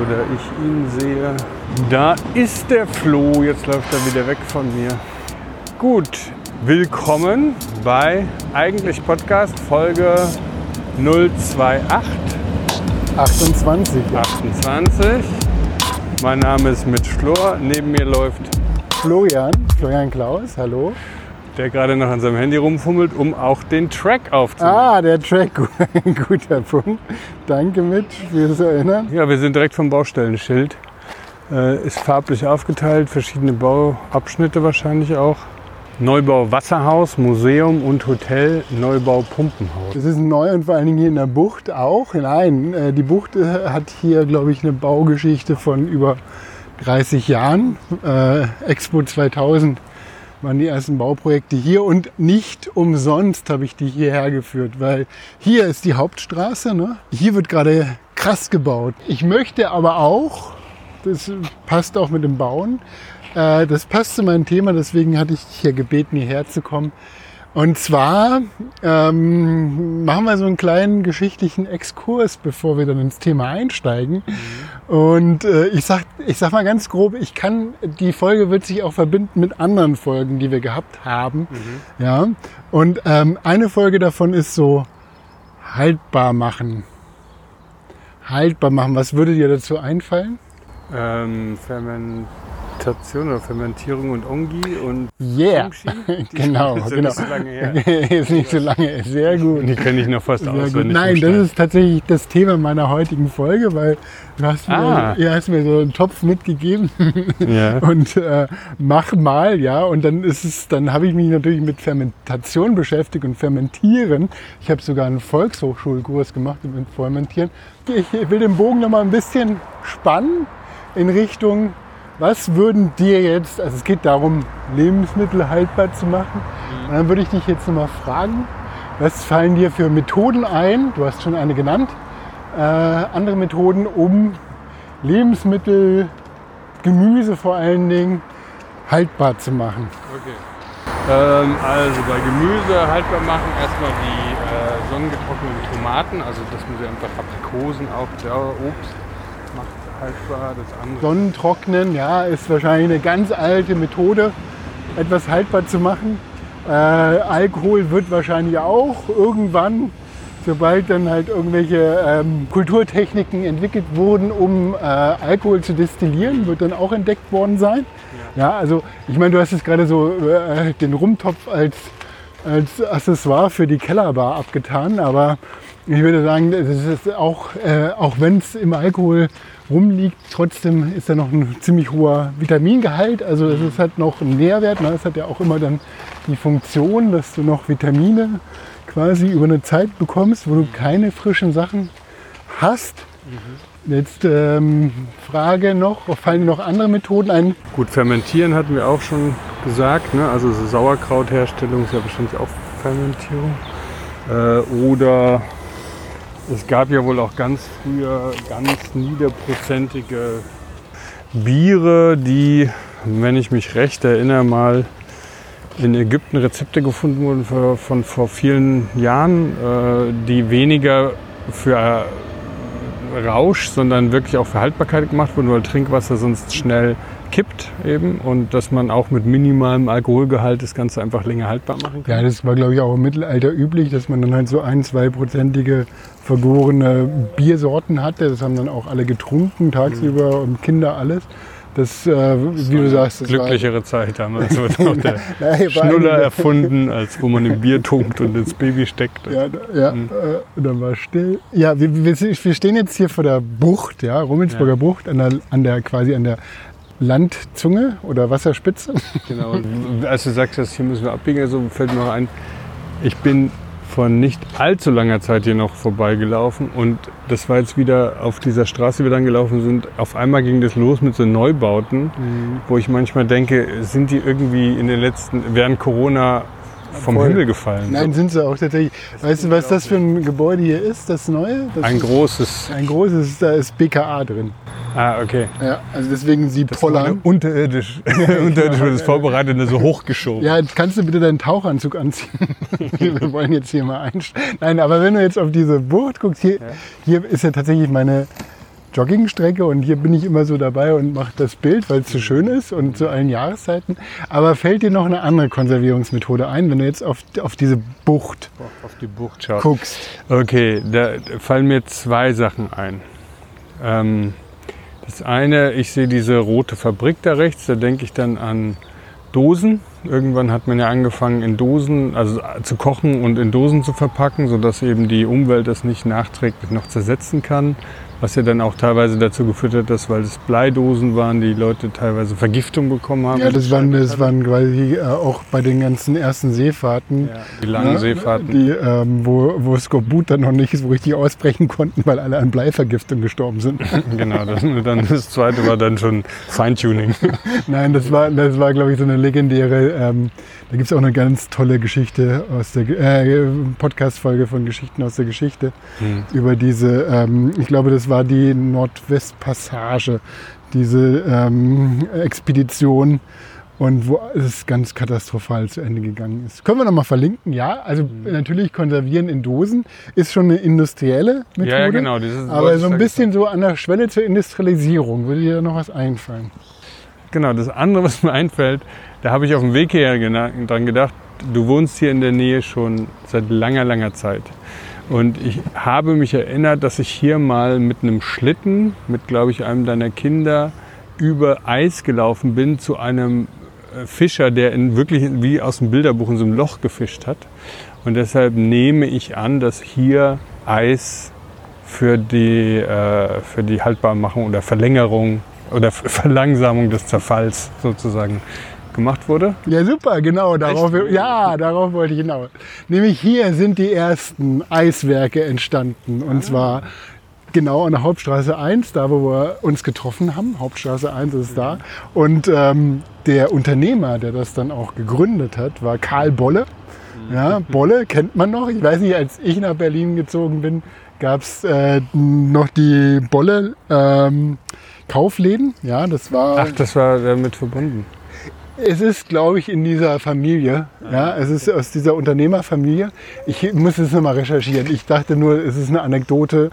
oder ich ihn sehe. Da ist der Flo, jetzt läuft er wieder weg von mir. Gut, willkommen bei Eigentlich Podcast Folge 028. 28. 28. Mein Name ist Mitch Flor, neben mir läuft Florian, Florian Klaus, hallo. Der gerade noch an seinem Handy rumfummelt, um auch den Track aufzunehmen. Ah, der Track, ein guter Punkt. Danke Mitch fürs Erinnern. Ja, wir sind direkt vom Baustellenschild. Äh, ist farblich aufgeteilt, verschiedene Bauabschnitte wahrscheinlich auch. Neubau Wasserhaus, Museum und Hotel, Neubau Pumpenhaus. Es ist neu und vor allen Dingen hier in der Bucht auch. Nein, äh, die Bucht äh, hat hier, glaube ich, eine Baugeschichte von über 30 Jahren. Äh, Expo 2000 waren die ersten Bauprojekte hier und nicht umsonst habe ich die hierher geführt, weil hier ist die Hauptstraße. Ne? Hier wird gerade krass gebaut. Ich möchte aber auch, das passt auch mit dem Bauen, äh, das passt zu meinem Thema, deswegen hatte ich hier gebeten, hierher zu kommen. Und zwar ähm, machen wir so einen kleinen geschichtlichen Exkurs, bevor wir dann ins Thema einsteigen. Und äh, ich, sag, ich sag mal ganz grob, ich kann, die Folge wird sich auch verbinden mit anderen Folgen, die wir gehabt haben. Ja. Und ähm, eine Folge davon ist so haltbar machen. Haltbar machen. Was würde dir dazu einfallen? Ähm, Fermentation oder Fermentierung und Ongi und Yeah. Genau, sind genau. nicht so lange her. ist nicht so lange, sehr gut. Die kenne ich noch fast Sehr gut. auswendig. Nein, das ist tatsächlich das Thema meiner heutigen Folge, weil du hast mir, Ah. hast mir so einen Topf mitgegeben Ja. und äh, mach mal, ja. Und dann ist es, dann habe ich mich natürlich mit Fermentation beschäftigt und Fermentieren. Ich habe sogar einen Volkshochschulkurs gemacht mit Fermentieren. Ich will den Bogen noch mal ein bisschen spannen in Richtung, was würden dir jetzt, also es geht darum, Lebensmittel haltbar zu machen. Und dann würde ich dich jetzt noch mal fragen, was fallen dir für Methoden ein? Du hast schon eine genannt. Äh, andere Methoden, um Lebensmittel, Gemüse vor allen Dingen, haltbar zu machen. Okay. Ähm, also bei Gemüse haltbar machen erstmal die äh, sonnengetrockneten Tomaten, also das muss ja einfach Aprikosen auch, ja, Obst haltbar, das andere. Sonnentrocknen, ja, ist wahrscheinlich eine ganz alte Methode, etwas haltbar zu machen. Äh, Alkohol wird wahrscheinlich auch irgendwann, sobald dann halt irgendwelche ähm, Kulturtechniken entwickelt wurden, um äh, Alkohol zu destillieren, wird dann auch entdeckt worden sein. Ja, also ich meine, du hast jetzt gerade so äh, den Rumtopf als, als Accessoire für die Kellerbar abgetan, aber ich würde sagen, das ist auch, äh, auch wenn es im Alkohol rumliegt, trotzdem ist da noch ein ziemlich hoher Vitamingehalt. Also es ist halt noch ein Nährwert. Ne? Es hat ja auch immer dann die Funktion, dass du noch Vitamine quasi über eine Zeit bekommst, wo du keine frischen Sachen hast. Jetzt ähm, Frage noch, fallen noch andere Methoden ein? Gut, fermentieren hatten wir auch schon gesagt, ne? also so Sauerkrautherstellung ist ja wahrscheinlich auch Fermentierung. Äh, oder es gab ja wohl auch ganz früher ganz niederprozentige Biere, die, wenn ich mich recht erinnere, mal in Ägypten Rezepte gefunden wurden für, von vor vielen Jahren, äh, die weniger für Rausch, sondern wirklich auch für Haltbarkeit gemacht wurden, weil Trinkwasser sonst schnell kippt eben und dass man auch mit minimalem Alkoholgehalt das Ganze einfach länger haltbar machen kann. Ja, das war glaube ich auch im Mittelalter üblich, dass man dann halt so ein, zweiprozentige vergorene Biersorten hatte. Das haben dann auch alle getrunken tagsüber und Kinder alles. Das, äh, wie du sagst, das Glücklichere Zeit damals wurde auch der Nein, Schnuller erfunden, als wo man im Bier tunkt und ins Baby steckt. war, ja, ja Mhm. äh, dann war still. Ja, wir, wir, wir stehen jetzt hier vor der Bucht, ja, Rummelsburger Ja. Bucht, an der, an der quasi an der Landzunge oder Wasserspitze. Genau. Als du sagst, dass hier müssen wir abbiegen, also fällt mir noch ein, ich bin vor nicht allzu langer Zeit hier noch vorbeigelaufen und das war jetzt wieder auf dieser Straße, die wir dann gelaufen sind. Auf einmal ging das los mit so Neubauten, wo ich manchmal denke, sind die irgendwie in den letzten, während Corona vom Voll. Himmel gefallen? Nein, sind sie auch tatsächlich. Weißt du, was das für ein Gebäude hier ist, das neue? Das Ein ist großes. ein großes, da ist BKA drin. Ah, okay. Ja, also deswegen sie pollern. Unterirdisch. Unterirdisch wird es vorbereitet und so hochgeschoben. Ja, jetzt kannst du bitte deinen Tauchanzug anziehen. Wir wollen jetzt hier mal einsteigen. Nein, aber wenn du jetzt auf diese Bucht guckst, hier, hier ist ja tatsächlich meine Joggingstrecke und hier bin ich immer so dabei und mache das Bild, weil es so schön ist und zu allen Jahreszeiten. Aber fällt dir noch eine andere Konservierungsmethode ein, wenn du jetzt auf, auf diese Bucht Auf die Bucht schaut. guckst? Okay, da fallen mir zwei Sachen ein. Ähm, das eine, ich sehe diese rote Fabrik da rechts, da denke ich dann an Dosen. Irgendwann hat man ja angefangen, in Dosen, also zu kochen und in Dosen zu verpacken, sodass eben die Umwelt das nicht nachträglich noch zersetzen kann. Was ja dann auch teilweise dazu geführt hat, dass, weil es Bleidosen waren, die Leute teilweise Vergiftung bekommen haben. Ja, das waren, das waren quasi äh, auch bei den ganzen ersten Seefahrten. Ja, die langen ne, Seefahrten. Die, ähm, wo, wo Skorbut dann noch nicht so richtig ausbrechen konnten, weil alle an Bleivergiftung gestorben sind. Genau, das, dann das zweite war dann schon Feintuning. Nein, das war, das war glaube ich, so eine legendäre, ähm, da gibt es auch eine ganz tolle Geschichte aus der äh, Podcast-Folge von Geschichten aus der Geschichte Hm. über diese, ähm, ich glaube, das war die Nordwestpassage, diese ähm, Expedition und wo es ganz katastrophal zu Ende gegangen ist. Können wir nochmal verlinken? Ja, also natürlich konservieren in Dosen ist schon eine industrielle Methode. Ja, ja, genau. Aber so ein bisschen so an der Schwelle zur Industrialisierung. Würde dir da noch was einfallen? Genau, das andere, was mir einfällt, da habe ich auf dem Weg hierher dran gedacht, du wohnst hier in der Nähe schon seit langer, langer Zeit. Und ich habe mich erinnert, dass ich hier mal mit einem Schlitten, mit, glaube ich, einem deiner Kinder, über Eis gelaufen bin zu einem äh, Fischer, der in wirklich wie aus dem Bilderbuch in so einem Loch gefischt hat. Und deshalb nehme ich an, dass hier Eis für die, äh, für die Haltbarmachung oder Verlängerung oder Ver- Verlangsamung des Zerfalls sozusagen gemacht wurde. Ja, super, genau. Darauf, ja, darauf wollte ich hinaus. Nämlich hier sind die ersten Eiswerke entstanden. Und zwar genau an der Hauptstraße 1, da wo wir uns getroffen haben. Hauptstraße 1 ist da. Und ähm, der Unternehmer, der das dann auch gegründet hat, war Karl Bolle. Ja, Bolle kennt man noch. Ich weiß nicht, als ich nach Berlin gezogen bin, gab es äh, noch die Bolle ähm, Kaufläden. Ja, das war. Ach, das war damit verbunden. Es ist, glaube ich, in dieser Familie. Ja, es ist aus dieser Unternehmerfamilie. Ich muss es nochmal recherchieren. Ich dachte nur, es ist eine Anekdote,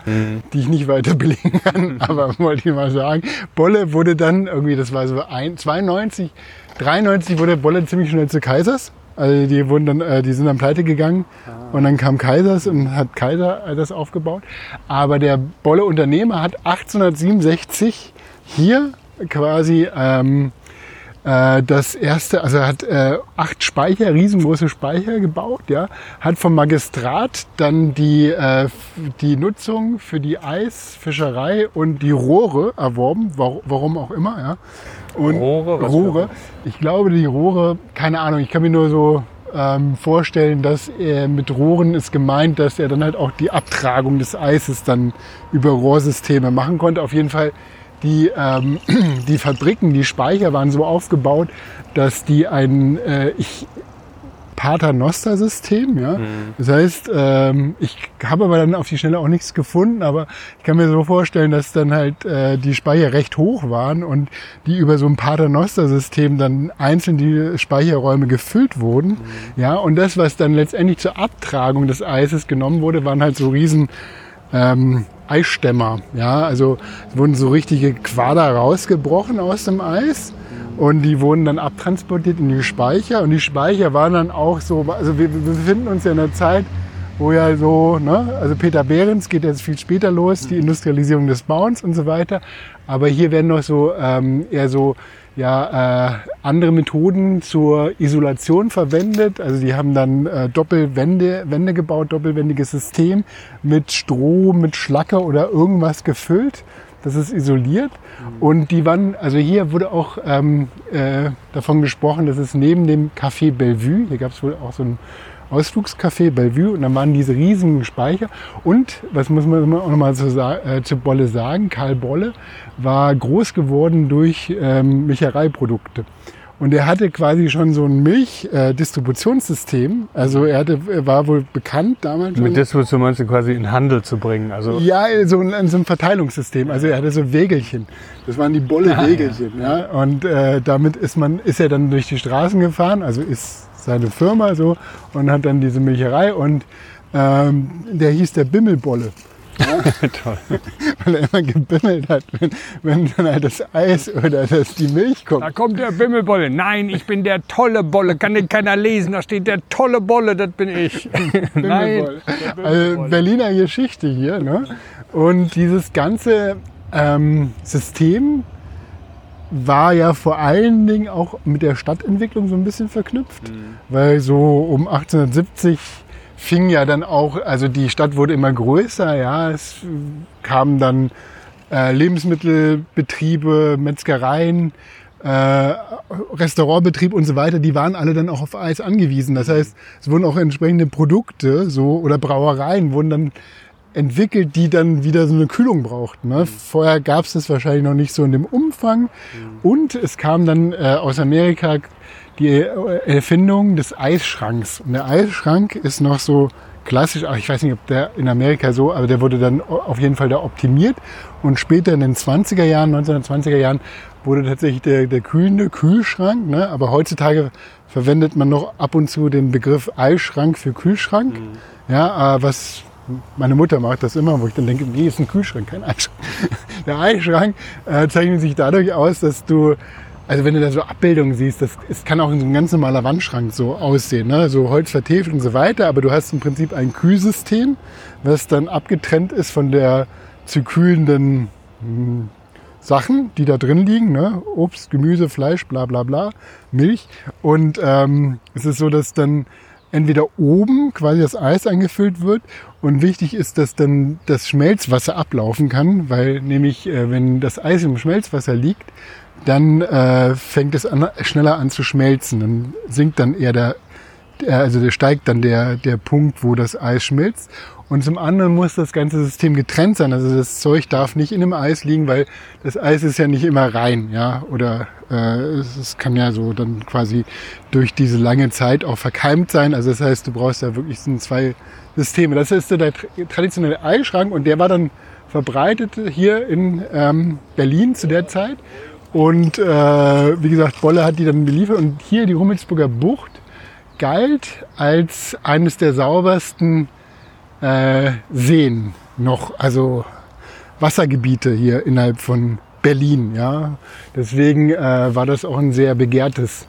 die ich nicht weiter belegen kann. Aber wollte ich mal sagen. Bolle wurde dann irgendwie, das war so ein, 92, 93 wurde Bolle ziemlich schnell zu Kaisers. Also die wurden dann, äh, die sind dann pleite gegangen und dann kam Kaisers und hat Kaiser äh, das aufgebaut. Aber der Bolle Unternehmer hat 1867 hier quasi ähm, äh, das erste, also er hat äh, acht Speicher, riesengroße Speicher gebaut, ja, hat vom Magistrat dann die, äh, die Nutzung für die Eisfischerei und die Rohre erworben, wa- warum auch immer, ja. Und Rohre? Was Rohre. Ich glaube, die Rohre, keine Ahnung, ich kann mir nur so ähm, vorstellen, dass er mit Rohren ist gemeint, dass er dann halt auch die Abtragung des Eises dann über Rohrsysteme machen konnte. Auf jeden Fall die, ähm, die Fabriken, die Speicher waren so aufgebaut, dass die ein äh, ich, Paternoster-System, ja. Das heißt, ähm, ich habe aber dann auf die Schnelle auch nichts gefunden, aber ich kann mir so vorstellen, dass dann halt äh, die Speicher recht hoch waren und die über so ein Paternoster-System dann einzeln die Speicherräume gefüllt wurden, ja. Und das, was dann letztendlich zur Abtragung des Eises genommen wurde, waren halt so riesen ähm, Eisstämmer. Ja, also wurden so richtige Quader rausgebrochen aus dem Eis und die wurden dann abtransportiert in die Speicher und die Speicher waren dann auch so, also wir, wir befinden uns ja in einer Zeit, wo ja so, ne, also Peter Behrens geht jetzt viel später los, die Industrialisierung des Bauens und so weiter, aber hier werden noch so ähm, eher so ja, äh, andere Methoden zur Isolation verwendet. Also die haben dann äh, Doppelwände Wände gebaut, doppelwändiges System mit Stroh, mit Schlacke oder irgendwas gefüllt. Das ist isoliert. Und die waren, also hier wurde auch ähm, äh, davon gesprochen, dass es neben dem Café Bellevue, hier gab es wohl auch so ein Ausflugscafé Bellevue und dann waren diese riesigen Speicher. Und, was muss man auch nochmal zu, äh, zu Bolle sagen, Karl Bolle war groß geworden durch ähm, Milchereiprodukte. Und er hatte quasi schon so ein Milchdistributionssystem. also er, hatte, er war wohl bekannt damals. schon. Mit Distribution meinst du quasi in Handel zu bringen. Also Ja, so ein, so ein Verteilungssystem. Also er hatte so Wägelchen. Das waren die Bolle-Wägelchen. ja. Und äh, damit ist man, ist er dann durch die Straßen gefahren, also ist seine Firma so und hat dann diese Milcherei und ähm, der hieß der Bimmelbolle. Toll. weil er immer gebimmelt hat, wenn, wenn dann halt das Eis oder das, die Milch kommt. Da kommt der Bimmelbolle. Nein, ich bin der tolle Bolle. Kann den keiner lesen. Da steht der tolle Bolle, das bin ich. Nein. Also. Berliner Geschichte hier. Ne? Und dieses ganze ähm, System war ja vor allen Dingen auch mit der Stadtentwicklung so ein bisschen verknüpft. Weil so um 1870 fing ja dann auch, also die Stadt wurde immer größer, ja, es kamen dann äh, Lebensmittelbetriebe, Metzgereien, äh, Restaurantbetrieb und so weiter, die waren alle dann auch auf Eis angewiesen. Das heißt, es wurden auch entsprechende Produkte so oder Brauereien wurden dann entwickelt, die dann wieder so eine Kühlung brauchten. Ne? Vorher gab es das wahrscheinlich noch nicht so in dem Umfang. Und es kam dann äh, aus Amerika die äh, Erfindung des Eisschranks. Und der Eisschrank ist noch so klassisch, ich weiß nicht, ob der in Amerika so, aber der wurde dann auf jeden Fall da optimiert. Und später in den 20er Jahren, 1920er Jahren, wurde tatsächlich der, der kühlende Kühlschrank. Ne? Aber heutzutage verwendet man noch ab und zu den Begriff Eisschrank für Kühlschrank. Ja, äh, was meine Mutter macht das immer, wo ich dann denke, nee, ist ein Kühlschrank, kein Eisschrank. Der Eisschrank äh, zeichnet sich dadurch aus, dass du, also wenn du da so Abbildungen siehst, das, es kann auch so ein ganz normaler Wandschrank so aussehen, ne? so Holz vertäfelt und so weiter, aber du hast im Prinzip ein Kühlsystem, was dann abgetrennt ist von der zu kühlenden hm, Sachen, die da drin liegen, ne? Obst, Gemüse, Fleisch, bla bla bla, Milch. Und ähm, es ist so, dass dann entweder oben quasi das Eis eingefüllt wird und wichtig ist, dass dann das Schmelzwasser ablaufen kann, weil nämlich, äh, wenn das Eis im Schmelzwasser liegt, dann äh, fängt es an, schneller an zu schmelzen. Dann sinkt dann eher der, also der steigt dann der, der Punkt, wo das Eis schmilzt. Und zum anderen muss das ganze System getrennt sein. Also das Zeug darf nicht in dem Eis liegen, weil das Eis ist ja nicht immer rein, ja. Oder äh, es, es kann ja so dann quasi durch diese lange Zeit auch verkeimt sein. Also das heißt, du brauchst ja wirklich so zwei Systeme. Das ist so der tra- traditionelle Eisschrank und der war dann verbreitet hier in ähm, Berlin zu der Zeit. Und äh, wie gesagt, Bolle hat die dann beliefert. Und hier die Rummelsburger Bucht galt als eines der saubersten äh, Seen noch, also Wassergebiete hier innerhalb von Berlin. Ja, deswegen äh, war das auch ein sehr begehrtes,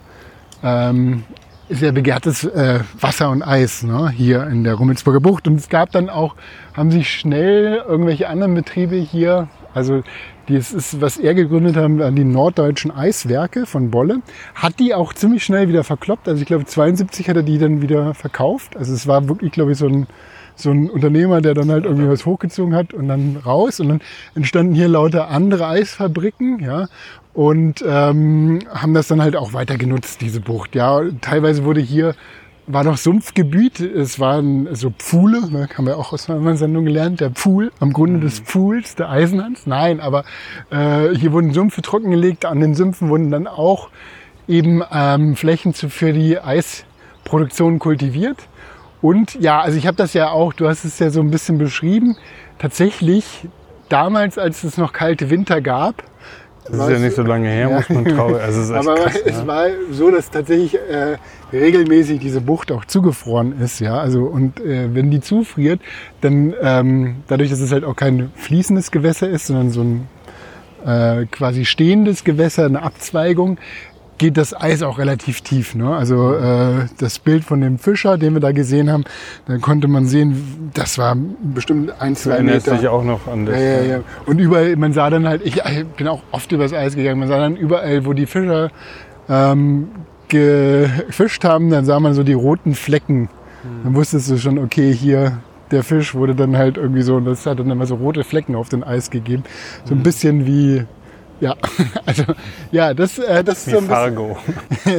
ähm, sehr begehrtes äh, Wasser und Eis ne, hier in der Rummelsburger Bucht. Und es gab dann auch, haben sich schnell irgendwelche anderen Betriebe hier, also das ist, was er gegründet hat, die norddeutschen Eiswerke von Bolle, hat die auch ziemlich schnell wieder verkloppt. Also ich glaube 72 hat er die dann wieder verkauft. Also es war wirklich, glaube ich, so ein so ein Unternehmer, der dann halt irgendwie was hochgezogen hat und dann raus. Und dann entstanden hier lauter andere Eisfabriken, ja. Und ähm, haben das dann halt auch weiter genutzt, diese Bucht. Ja, teilweise wurde hier, war noch Sumpfgebiet, es waren so Pfuhle, ne, haben wir auch aus einer Sendung gelernt, der Pfuhl, am Grunde des Pfuhls, der Eisenhans. Nein, aber äh, hier wurden Sümpfe trockengelegt, an den Sümpfen wurden dann auch eben ähm, Flächen für die Eisproduktion kultiviert. Und ja, also ich habe das ja auch, du hast es ja so ein bisschen beschrieben, tatsächlich damals, als es noch kalte Winter gab. Das ist ja nicht so lange her, muss man traurig. Also Aber krass, es ja. war so, dass tatsächlich äh, regelmäßig diese Bucht auch zugefroren ist, ja. Also und äh, wenn die zufriert, dann ähm, dadurch, dass es halt auch kein fließendes Gewässer ist, sondern so ein äh, quasi stehendes Gewässer, eine Abzweigung, geht das Eis auch relativ tief. Ne? Also äh, das Bild von dem Fischer, den wir da gesehen haben, da konnte man sehen, das war bestimmt ein, Du zwei erinnerst Meter. dich auch noch an das. Ja, ja, ja. Und überall, man sah dann halt, ich ich bin auch oft übers Eis gegangen, man sah dann überall, wo die Fischer ähm, gefischt haben, dann sah man so die roten Flecken. Dann wusstest du schon, okay, hier der Fisch wurde dann halt irgendwie so, und das hat dann immer so rote Flecken auf dem Eis gegeben. So ein bisschen wie, ja, also, ja, das, äh, das ist so ein bisschen,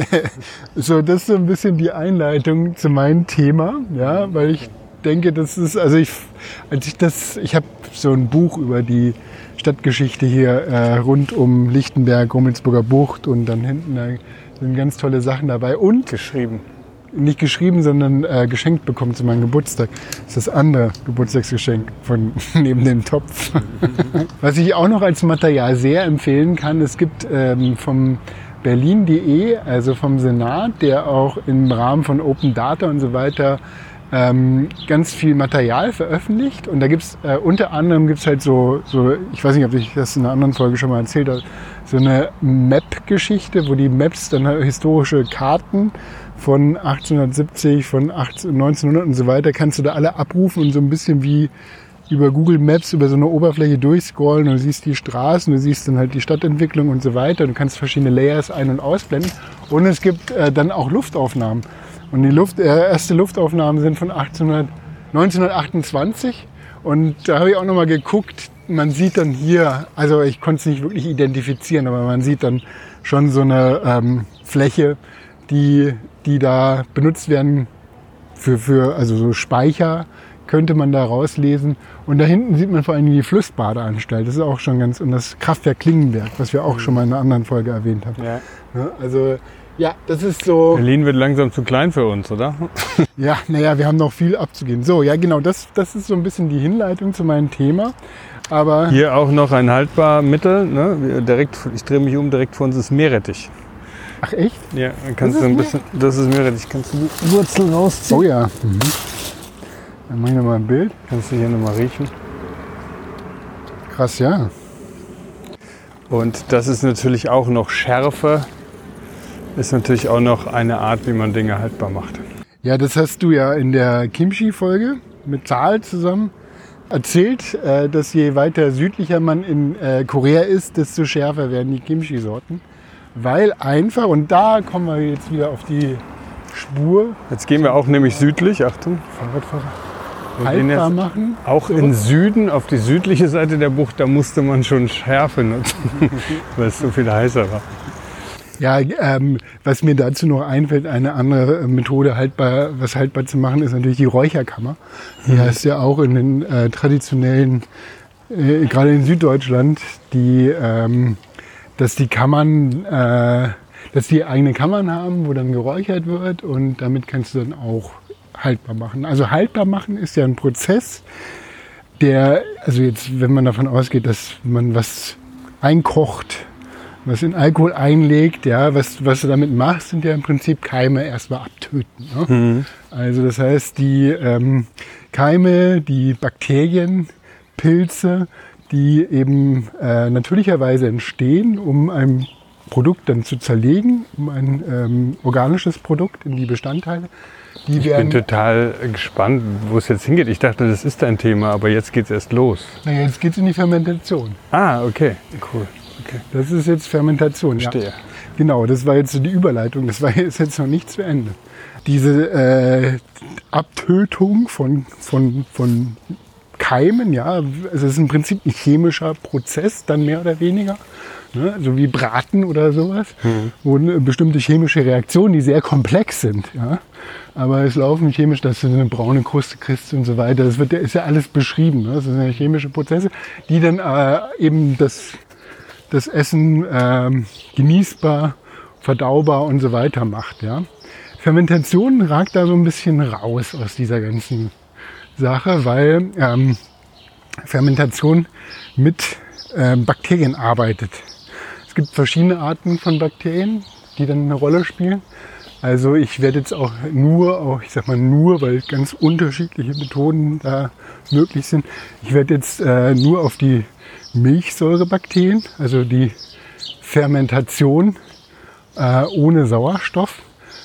so, das ist so ein bisschen die Einleitung zu meinem Thema, ja, weil ich denke, das ist, also ich, als ich das, ich habe so ein Buch über die Stadtgeschichte hier äh, rund um Lichtenberg, Rummelsburger Bucht und dann hinten da sind ganz tolle Sachen dabei und Geschrieben. Nicht geschrieben, sondern äh, geschenkt bekommen zu meinem Geburtstag. Das ist das andere Geburtstagsgeschenk von neben dem Topf. Was ich auch noch als Material sehr empfehlen kann, es gibt ähm, vom Berlin.de, also vom Senat, der auch im Rahmen von Open Data und so weiter ähm, ganz viel Material veröffentlicht und da gibt es äh, unter anderem gibt's halt so, so, ich weiß nicht, ob ich das in einer anderen Folge schon mal erzählt habe, so eine Map-Geschichte, wo die Maps dann halt historische Karten von 1870, von 18, 1900 und so weiter, kannst du da alle abrufen und so ein bisschen wie über Google Maps über so eine Oberfläche durchscrollen und du siehst die Straßen, du siehst dann halt die Stadtentwicklung und so weiter. Du kannst verschiedene Layers ein- und ausblenden. Und es gibt äh, dann auch Luftaufnahmen. Und die Luft, äh, erste Luftaufnahmen sind von 1800, 1928. Und da habe ich auch nochmal geguckt. Man sieht dann hier, also ich konnte es nicht wirklich identifizieren, aber man sieht dann schon so eine ähm, Fläche, die, die da benutzt werden für, für also so Speicher könnte man da rauslesen. Und da hinten sieht man vor allem die Flussbadeanstalt. Das ist auch schon ganz, und das Kraftwerk Klingenberg, was wir auch schon mal in einer anderen Folge erwähnt haben. Ja. Also, ja, das ist so, Berlin wird langsam zu klein für uns, oder? ja, naja, wir haben noch viel abzugehen. So, ja, genau, das, das ist so ein bisschen die Hinleitung zu meinem Thema. Aber, Hier auch noch ein haltbar Mittel. Ne? Direkt, ich drehe mich um, direkt vor uns ist Meerrettich. Ach echt? Ja, dann kannst du ein bisschen. Das ist Meerrettich. Kannst du die Wurzel rausziehen? Oh ja. Mhm. Dann mache ich nochmal ein Bild. Kannst du hier nochmal riechen. Krass, ja. Und das ist natürlich auch noch Schärfe. Ist natürlich auch noch eine Art, wie man Dinge haltbar macht. Ja, das hast du ja in der Kimchi-Folge mit Zahl zusammen erzählt, äh, dass je weiter südlicher man in äh, Korea ist, desto schärfer werden die Kimchi-Sorten. Weil einfach, und da kommen wir jetzt wieder auf die Spur, Jetzt gehen wir auch nämlich südlich. Achtung, Fahrradfahrer. Wir haltbar machen. auch in Süden, auf die südliche Seite der Bucht, da musste man schon Schärfe nutzen, weil es so viel heißer war. Ja, ähm, was mir dazu noch einfällt, eine andere Methode, haltbar, was haltbar zu machen, ist natürlich die Räucherkammer. Die heißt ja auch in den äh, traditionellen, äh, gerade in Süddeutschland, die, ähm, dass die Kammern, äh, dass die eigene Kammern haben, wo dann geräuchert wird und damit kannst du dann auch haltbar machen. Also haltbar machen ist ja ein Prozess, der, also jetzt, wenn man davon ausgeht, dass man was einkocht, was in Alkohol einlegt, ja, was, was du damit machst, sind ja im Prinzip Keime erstmal abtöten. Ne? Also das heißt, die ähm, Keime, die Bakterien, Pilze, die eben äh, natürlicherweise entstehen, um ein Produkt dann zu zerlegen, um ein ähm, organisches Produkt in die Bestandteile, die Ich bin total gespannt, wo es jetzt hingeht. Ich dachte, das ist dein Thema, aber jetzt geht es erst los. Naja, jetzt geht es in die Fermentation. Ah, okay, cool. Okay. Das ist jetzt Fermentation. Ja. Verstehe. Genau, das war jetzt so die Überleitung. Das war jetzt, jetzt noch nicht zu Ende. Diese äh, Abtötung von, von, von Keimen, ja, es ist im Prinzip ein chemischer Prozess, dann mehr oder weniger. Ne? So wie Braten oder sowas, wo eine bestimmte chemische Reaktionen, die sehr komplex sind. Ja? Aber es laufen chemisch, dass du eine braune Kruste kriegst und so weiter. Das wird, ist ja alles beschrieben. Ne? Das sind ja chemische Prozesse, die dann äh, eben das das Essen ähm, genießbar, verdaubar und so weiter macht. Ja? Fermentation ragt da so ein bisschen raus aus dieser ganzen Sache, weil ähm, Fermentation mit ähm, Bakterien arbeitet. Es gibt verschiedene Arten von Bakterien, die dann eine Rolle spielen. Also ich werde jetzt auch nur, auch ich sag mal nur, weil ganz unterschiedliche Methoden da möglich sind. Ich werde jetzt äh, nur auf die Milchsäurebakterien, also die Fermentation äh, ohne Sauerstoff.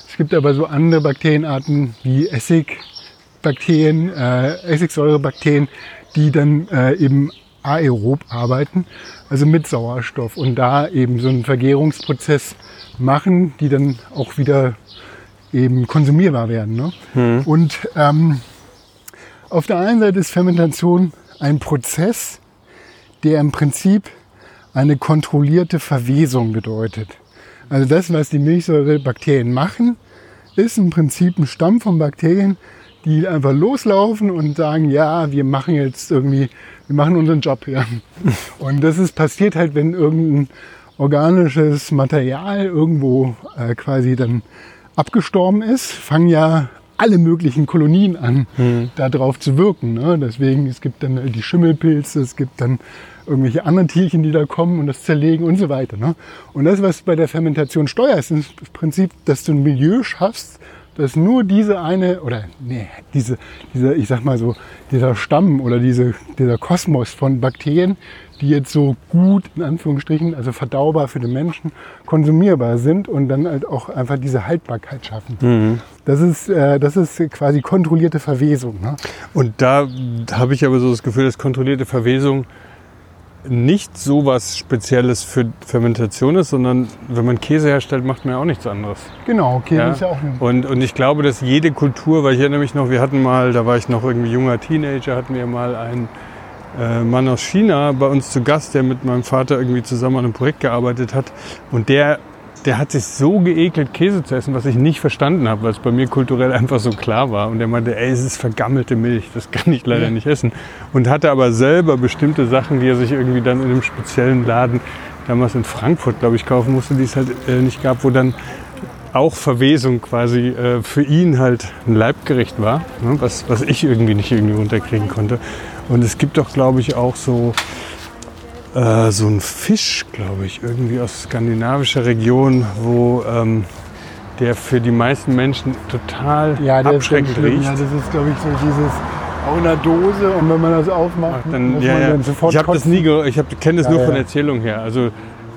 Es gibt aber so andere Bakterienarten wie Essigbakterien, äh, Essigsäurebakterien, die dann äh, eben aerob arbeiten, also mit Sauerstoff und da eben so einen Vergärungsprozess machen, die dann auch wieder eben konsumierbar werden. Ne? Und ähm, auf der einen Seite ist Fermentation ein Prozess, der im Prinzip eine kontrollierte Verwesung bedeutet. Also das, was die Milchsäurebakterien machen, ist im Prinzip ein Stamm von Bakterien, die einfach loslaufen und sagen, ja, wir machen jetzt irgendwie, wir machen unseren Job hier. Und das ist passiert halt, wenn irgendein organisches Material irgendwo äh, quasi dann abgestorben ist, fangen ja alle möglichen Kolonien an, da drauf zu wirken. Ne? Deswegen, es gibt dann die Schimmelpilze, es gibt dann irgendwelche anderen Tierchen, die da kommen und das zerlegen und so weiter. Ne? Und das, was bei der Fermentation steuerst, ist im Prinzip, dass du ein Milieu schaffst, dass nur diese eine, oder nee, diese, diese, ich sag mal so, dieser Stamm oder diese, dieser Kosmos von Bakterien, die jetzt so gut, in Anführungsstrichen, also verdaubar für den Menschen, konsumierbar sind und dann halt auch einfach diese Haltbarkeit schaffen. Das, ist, äh, das ist quasi kontrollierte Verwesung. Ne? Und da habe ich aber so das Gefühl, dass kontrollierte Verwesung nicht so was Spezielles für Fermentation ist, sondern wenn man Käse herstellt, macht man ja auch nichts anderes. Genau, Käse Ja. ist ja auch eine Und, und ich glaube, dass jede Kultur, weil ich erinnere mich noch, wir hatten mal, da war ich noch irgendwie junger Teenager, hatten wir mal einen äh, Mann aus China bei uns zu Gast, der mit meinem Vater irgendwie zusammen an einem Projekt gearbeitet hat. Und der, der hat sich so geekelt, Käse zu essen, was ich nicht verstanden habe, weil es bei mir kulturell einfach so klar war. Und der meinte, ey, es ist vergammelte Milch, das kann ich leider Ja. nicht essen. Und hatte aber selber bestimmte Sachen, die er sich irgendwie dann in einem speziellen Laden damals in Frankfurt, glaube ich, kaufen musste, die es halt äh, nicht gab, wo dann auch Verwesung quasi äh, für ihn halt ein Leibgericht war, ne, was, was ich irgendwie nicht irgendwie runterkriegen konnte. Und es gibt doch, glaube ich, auch so, äh, so einen Fisch, glaube ich, irgendwie aus skandinavischer Region, wo ähm, der für die meisten Menschen total Ja, abschreckend riecht. Ja, das ist, glaube ich, so dieses auch in der Dose und wenn man das aufmacht, Dann, muss ja, man ja. dann sofort Ich habe das nie, ich kenne das Ja, nur von. Erzählung her. Also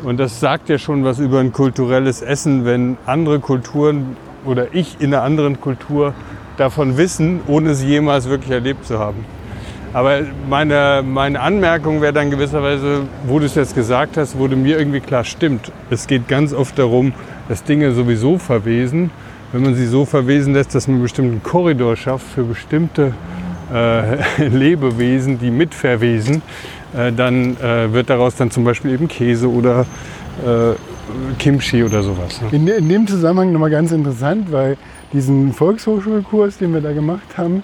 und das sagt ja schon was über ein kulturelles Essen, wenn andere Kulturen oder ich in einer anderen Kultur davon wissen, ohne es jemals wirklich erlebt zu haben. Aber meine, meine Anmerkung wäre dann gewisserweise, wo du es jetzt gesagt hast, wurde mir irgendwie klar, stimmt. Es geht ganz oft darum, dass Dinge sowieso verwesen. Wenn man sie so verwesen lässt, dass man einen bestimmten Korridor schafft für bestimmte äh, Lebewesen, die mit verwesen, äh, dann äh, wird daraus dann zum Beispiel eben Käse oder äh, Kimchi oder sowas. Ne? In, in dem Zusammenhang nochmal ganz interessant, weil diesen Volkshochschulkurs, den wir da gemacht haben,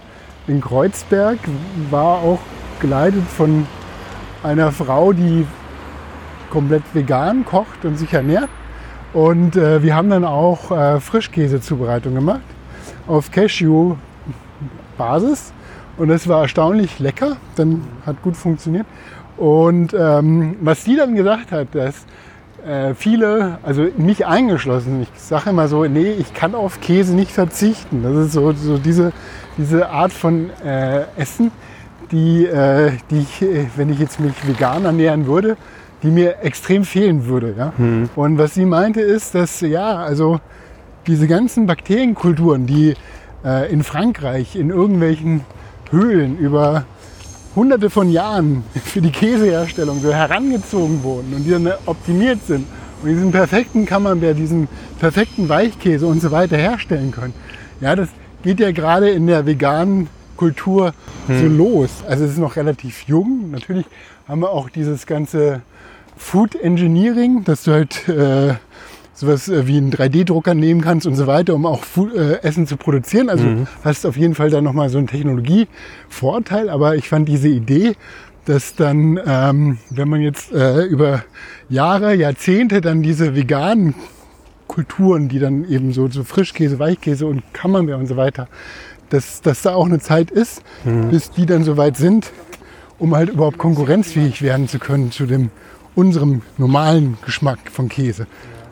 in Kreuzberg, war auch geleitet von einer Frau, die komplett vegan kocht und sich ernährt. Und äh, wir haben dann auch äh, Frischkäsezubereitung gemacht auf Cashew-Basis. Und das war erstaunlich lecker, dann hat gut funktioniert. Und ähm, was sie dann gesagt hat, dass äh, viele, also mich eingeschlossen, ich sage immer so, nee, ich kann auf Käse nicht verzichten. Das ist so, so diese, diese Art von äh, Essen, die, äh, die ich, äh, wenn ich jetzt mich vegan ernähren würde, die mir extrem fehlen würde. Ja? Und was sie meinte ist, dass ja, also diese ganzen Bakterienkulturen, die äh, in Frankreich in irgendwelchen Höhlen über hunderte von Jahren für die Käseherstellung so herangezogen wurden und die dann optimiert sind und diesen perfekten Camembert, diesen perfekten Weichkäse und so weiter herstellen können. Ja, das geht ja gerade in der veganen Kultur so los. Also es ist noch relativ jung. Natürlich haben wir auch dieses ganze Food Engineering, dass du halt äh, sowas äh, wie einen 3D-Drucker nehmen kannst und so weiter, um auch Fu- äh, Essen zu produzieren. Also hast auf jeden Fall da nochmal so einen Technologievorteil. Aber ich fand diese Idee, dass dann, ähm, wenn man jetzt äh, über Jahre, Jahrzehnte dann diese veganen Kulturen, die dann eben so, so Frischkäse, Weichkäse und Camembert und so weiter, dass, dass da auch eine Zeit ist, bis die dann soweit sind, um halt überhaupt konkurrenzfähig werden zu können zu dem unserem normalen Geschmack von Käse.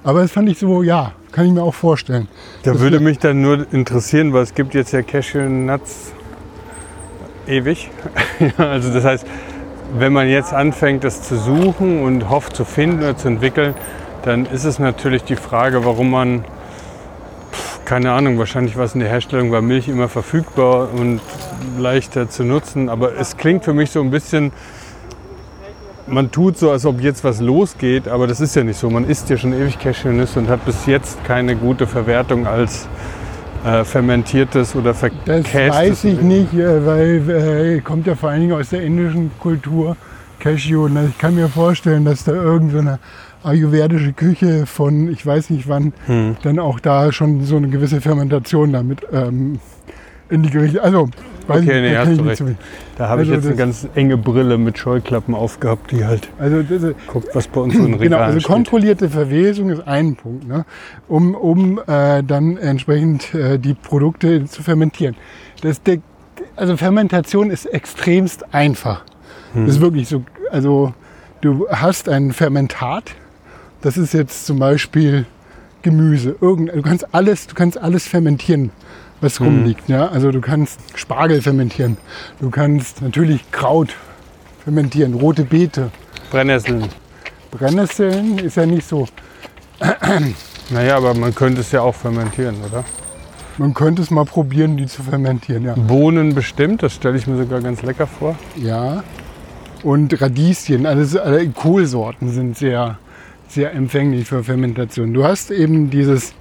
Aber das fand ich so, ja, kann ich mir auch vorstellen. Da würde mich dann nur interessieren, weil es gibt jetzt ja Cashew-Nuts ewig. Also das heißt, wenn man jetzt anfängt, das zu suchen und hofft zu finden oder zu entwickeln, dann ist es natürlich die Frage, warum man, pf, keine Ahnung, wahrscheinlich war es in der Herstellung war Milch immer verfügbar und leichter zu nutzen. Aber es klingt für mich so ein bisschen, man tut so, als ob jetzt was losgeht, aber das ist ja nicht so. Man isst ja schon ewig Cashewnüsse und hat bis jetzt keine gute Verwertung als äh, fermentiertes oder Das verkästes. weiß ich nicht, äh, weil äh, kommt ja vor allen Dingen aus der indischen Kultur Cashew. Und ich kann mir vorstellen, dass da irgendeine ayurvedische Küche von, ich weiß nicht wann, Hm. dann auch da schon so eine gewisse Fermentation damit ähm, in die Gerichte. Also, weiß Okay, ich, nee, da hast ich du nicht recht. Da habe ich Also jetzt eine ganz enge Brille mit Scheuklappen aufgehabt, die halt Also das, guckt, was bei uns so in Regal Genau, also steht. kontrollierte Verwesung ist ein Punkt, ne? um, um äh, dann entsprechend äh, die Produkte zu fermentieren. Das, der, also Fermentation ist extremst einfach. Hm. Das ist wirklich so, also du hast ein Fermentat, das ist jetzt zum Beispiel Gemüse, irgend, du kannst alles, du kannst alles fermentieren, was rumliegt. Ja? Also du kannst Spargel fermentieren, du kannst natürlich Kraut fermentieren, rote Beete, Brennnesseln. Brennnesseln ist ja nicht so. Naja, aber man könnte es ja auch fermentieren, oder? Man könnte es mal probieren, die zu fermentieren, ja. Bohnen bestimmt, das stelle ich mir sogar ganz lecker vor. Ja. Und Radieschen, alles, alle Kohlsorten sind sehr, sehr empfänglich für Fermentation. Du hast eben dieses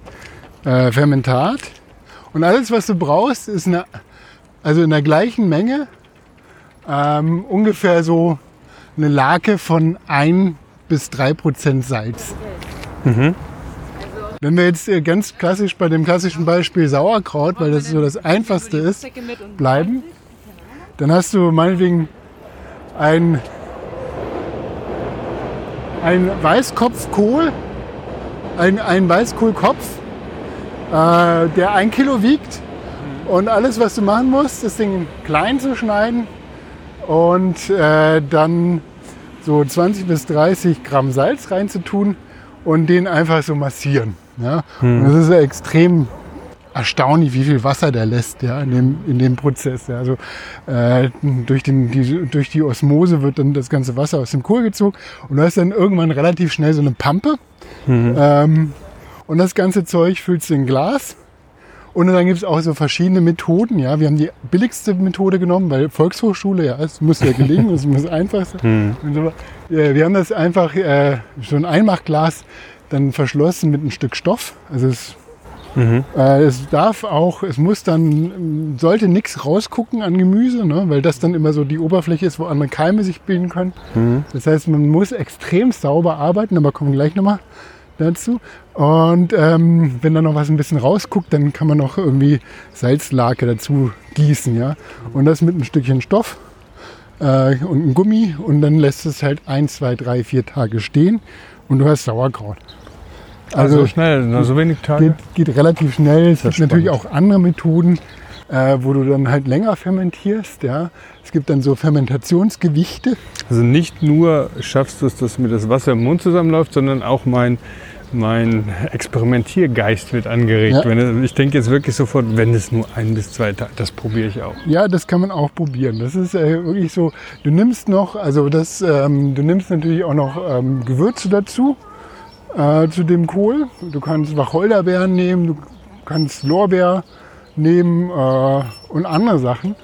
äh, Fermentat und alles, was du brauchst, ist eine, also in der gleichen Menge ähm, ungefähr so eine Lake von 1 bis 3 Prozent Salz. Wenn wir jetzt äh, ganz klassisch bei dem klassischen Beispiel Sauerkraut, weil das so das einfachste ist, bleiben, dann hast du meinetwegen ein, ein Weißkopfkohl, ein, ein Weißkohlkopf, äh, der ein Kilo wiegt. Und alles, was du machen musst, das Ding klein zu schneiden und äh, dann so 20 bis 30 Gramm Salz reinzutun und den einfach so massieren. Ja? Und das ist extrem erstaunlich, wie viel Wasser der lässt ja, in, dem, in dem Prozess. Ja. Also, äh, durch, den, die, durch die Osmose wird dann das ganze Wasser aus dem Kohl gezogen und du hast dann irgendwann relativ schnell so eine Pampe. Ähm, und das ganze Zeug füllst du in Glas. Und dann gibt es auch so verschiedene Methoden. Ja. Wir haben die billigste Methode genommen, weil Volkshochschule, ja, es muss ja gelingen, es muss einfach sein. Und so. Wir haben das einfach, äh, so ein Einmachglas, dann verschlossen mit einem Stück Stoff. Also es äh, es darf auch, es muss dann, sollte nichts rausgucken an Gemüse, ne? weil das dann immer so die Oberfläche ist, wo andere Keime sich bilden können. Das heißt, man muss extrem sauber arbeiten, aber kommen wir gleich nochmal dazu. Und ähm, wenn da noch was ein bisschen rausguckt, dann kann man noch irgendwie Salzlake dazu gießen. Ja? Und das mit ein Stückchen Stoff äh, und einem Gummi und dann lässt es halt ein, zwei, drei, vier Tage stehen und du hast Sauerkraut. Also, so schnell, nur so wenig Tage. Geht, geht relativ schnell. Es gibt natürlich auch andere Methoden, äh, wo du dann halt länger fermentierst. Ja. Es gibt dann so Fermentationsgewichte. Also nicht nur schaffst du es, dass mir das Wasser im Mund zusammenläuft, sondern auch mein, mein Experimentiergeist wird angeregt. Ja. Ich denke jetzt wirklich sofort, wenn es nur ein bis zwei Tage, das probiere ich auch. Ja, das kann man auch probieren. Das ist äh, wirklich so. Du nimmst noch, also das, ähm, du nimmst natürlich auch noch ähm, Gewürze dazu äh, zu dem Kohl. Du kannst Wacholderbeeren nehmen, du kannst Lorbeer nehmen äh, und andere Sachen.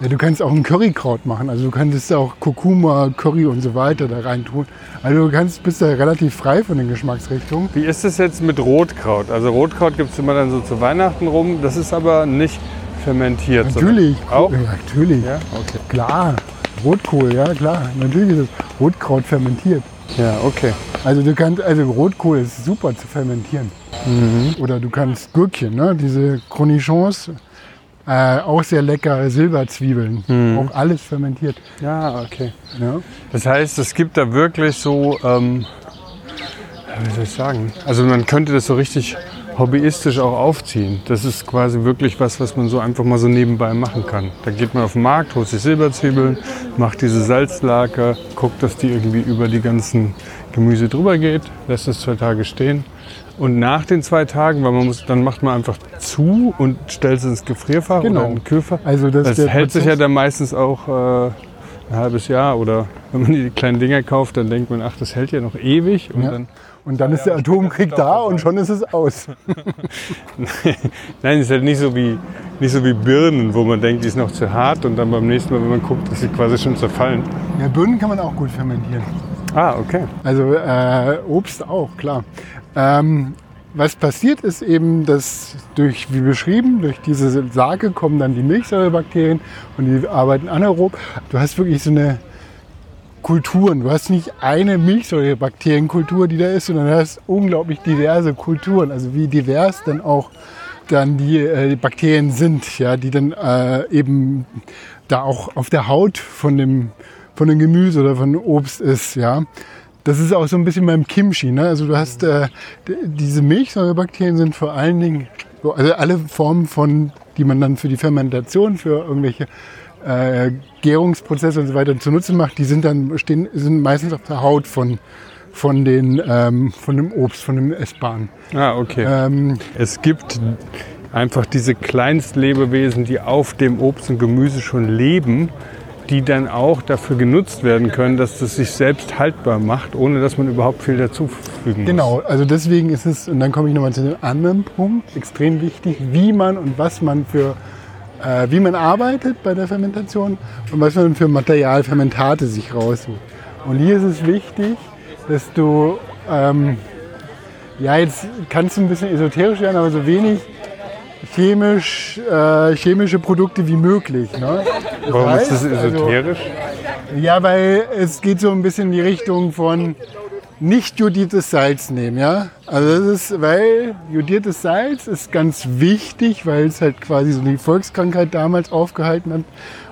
Ja, du kannst auch ein Currykraut machen. Also du kannst auch Kurkuma, Curry und so weiter da rein tun. Also du kannst, bist da relativ frei von den Geschmacksrichtungen. Wie ist es jetzt mit Rotkraut? Also Rotkraut gibt es immer dann so zu Weihnachten rum. Das ist aber nicht fermentiert. Natürlich. Auch? Ja, natürlich. Ja, okay. Klar. Rotkohl, ja klar. Natürlich ist das Rotkraut fermentiert. Ja, okay. Also du kannst, also Rotkohl ist super zu fermentieren. Oder du kannst Gürkchen, ne? diese Cornichons, äh, auch sehr lecker, Silberzwiebeln, auch alles fermentiert. Ja, okay. Ja. Das heißt, es gibt da wirklich so, ähm, wie soll ich sagen, also man könnte das so richtig hobbyistisch auch aufziehen. Das ist quasi wirklich was, was man so einfach mal so nebenbei machen kann. Da geht man auf den Markt, holt sich Silberzwiebeln, macht diese Salzlake, guckt, dass die irgendwie über die ganzen Gemüse drüber geht, lässt es zwei Tage stehen. Und nach den zwei Tagen, weil man muss, dann macht man einfach zu und stellt es ins Gefrierfach Genau. oder in den Kühlfach. Also das, Das hält sich ja Prozess. dann meistens auch äh, ein halbes Jahr oder wenn man die kleinen Dinger kauft, dann denkt man, ach, das hält ja noch ewig und Ja. dann Und dann ist der Atomkrieg da und schon ist es aus. Nein, es ist halt nicht so wie nicht so wie Birnen, wo man denkt, die ist noch zu hart und dann beim nächsten Mal, wenn man guckt, ist sie quasi schon zerfallen. Ja, Birnen kann man auch gut fermentieren. Ah, okay. Also äh, Obst auch, klar. Ähm, was passiert ist eben, dass durch, wie beschrieben, durch diese Sake kommen dann die Milchsäurebakterien und die arbeiten anaerob. Du hast wirklich so eine Kulturen. Du hast nicht eine Milchsäurebakterienkultur, die da ist, sondern du hast unglaublich diverse Kulturen. Also wie divers dann auch dann die, äh, die Bakterien sind, ja, die dann äh, eben da auch auf der Haut von dem, von dem Gemüse oder von Obst ist, ja. Das ist auch so ein bisschen beim Kimchi. Ne? Also du hast äh, diese Milchsäurebakterien sind vor allen Dingen, so, also alle Formen von, die man dann für die Fermentation, für irgendwelche äh, Gärungsprozesse und so weiter zu nutzen macht, die sind dann stehen, sind meistens auf der Haut von, von, den, ähm, von dem Obst, von dem Essbaren. Ah, okay. Ähm, Es gibt einfach diese Kleinstlebewesen, die auf dem Obst und Gemüse schon leben, die dann auch dafür genutzt werden können, dass das sich selbst haltbar macht, ohne dass man überhaupt viel dazufügen muss. Genau, also deswegen ist es, und dann komme ich nochmal zu dem anderen Punkt, extrem wichtig, wie man und was man für, äh, wie man arbeitet bei der Fermentation und was man für Material, Fermentate sich raussucht. Und hier ist es wichtig, dass du, ähm, ja, jetzt kannst du ein bisschen esoterisch werden, aber so wenig chemisch, äh, chemische Produkte wie möglich. Ne? Das Warum ist das heißt, also- esoterisch? ja, weil es geht so ein bisschen in die Richtung von nicht jodiertes Salz nehmen, ja. Also das ist, weil jodiertes Salz ist ganz wichtig, weil es halt quasi so die Volkskrankheit damals aufgehalten hat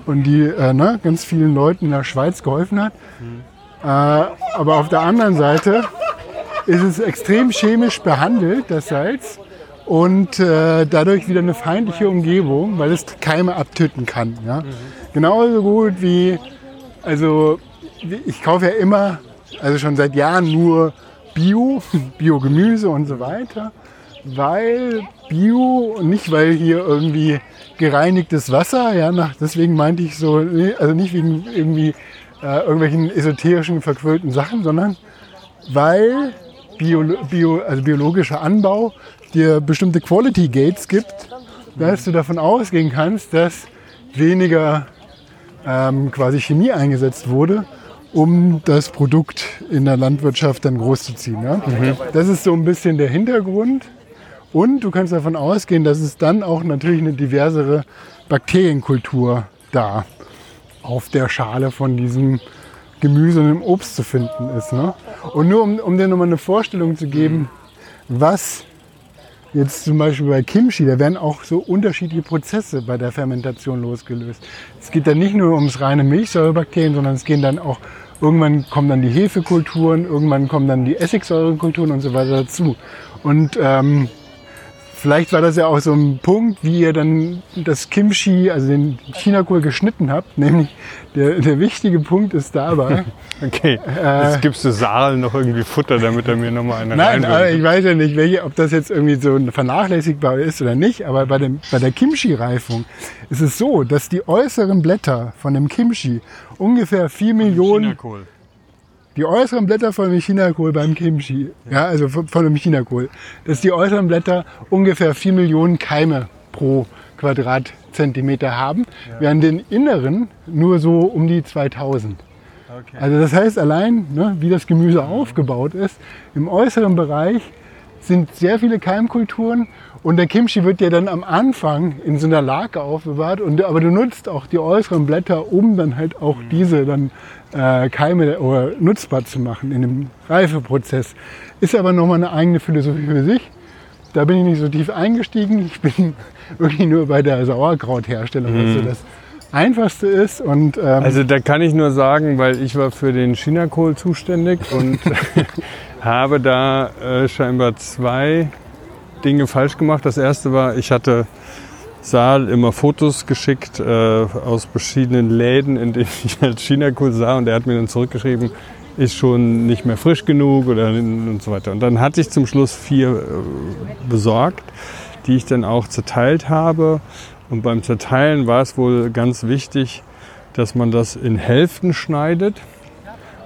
und die äh, ne, ganz vielen Leuten in der Schweiz geholfen hat. Äh, aber auf der anderen Seite ist es extrem chemisch behandelt, das Salz. Und äh, dadurch wieder eine feindliche Umgebung, weil es Keime abtöten kann. Ja? Genauso gut wie also ich kaufe ja immer, also schon seit Jahren nur Bio, Biogemüse und so weiter, weil Bio nicht weil hier irgendwie gereinigtes Wasser, ja, nach, deswegen meinte ich so, also nicht wegen irgendwie äh, irgendwelchen esoterischen verquölten Sachen, sondern weil Bio, Bio, also biologischer Anbau dir bestimmte Quality Gates gibt, dass du davon ausgehen kannst, dass weniger ähm, quasi Chemie eingesetzt wurde, um das Produkt in der Landwirtschaft dann großzuziehen. Ja? Das ist so ein bisschen der Hintergrund. Und du kannst davon ausgehen, dass es dann auch natürlich eine diversere Bakterienkultur da auf der Schale von diesem Gemüse und dem Obst zu finden ist. Ne? Und nur um, um dir nochmal eine Vorstellung zu geben, was jetzt zum Beispiel bei Kimchi, da werden auch so unterschiedliche Prozesse bei der Fermentation losgelöst. Es geht dann nicht nur ums reine Milchsäurebakterien, sondern es gehen dann auch, irgendwann kommen dann die Hefekulturen, irgendwann kommen dann die Essigsäurekulturen und so weiter dazu. Und ähm, vielleicht war das ja auch so ein Punkt, wie ihr dann das Kimchi, also den Chinakohl geschnitten habt, nämlich der, der wichtige Punkt ist dabei, Okay, jetzt gibst du Saal noch irgendwie Futter, damit er mir nochmal eine Nein, aber reinwirft. ich weiß ja nicht, welche, ob das jetzt irgendwie so vernachlässigbar ist oder nicht. Aber bei, dem, bei der Kimchi-Reifung ist es so, dass die äußeren Blätter von dem Kimchi ungefähr 4 Millionen, Chinakohl. Die äußeren Blätter von dem Chinakohl beim Kimchi, ja, also von, dem Chinakohl, dass die äußeren Blätter ungefähr 4 Millionen Keime pro Quadratzentimeter haben, während den inneren nur so um die 2000. Okay. Also das heißt allein, ne, wie das Gemüse aufgebaut ist, im äußeren Bereich sind sehr viele Keimkulturen und der Kimchi wird ja dann am Anfang in so einer Lake aufbewahrt. Und, aber du nutzt auch die äußeren Blätter, um dann halt auch diese dann äh, Keime oder nutzbar zu machen in dem Reifeprozess. Ist aber nochmal eine eigene Philosophie für sich. Da bin ich nicht so tief eingestiegen. Ich bin wirklich nur bei der Sauerkrautherstellung, was so das Einfachste ist. Und, ähm, Also da kann ich nur sagen, weil ich war für den Chinakohl zuständig und habe da äh, scheinbar zwei Dinge falsch gemacht. Das erste war, ich hatte Saal immer Fotos geschickt äh, aus verschiedenen Läden, in denen ich halt Chinakohl sah und er hat mir dann zurückgeschrieben, ist schon nicht mehr frisch genug oder und so weiter. Und dann hatte ich zum Schluss vier äh, besorgt, die ich dann auch zerteilt habe. Und beim Zerteilen war es wohl ganz wichtig, dass man das in Hälften schneidet.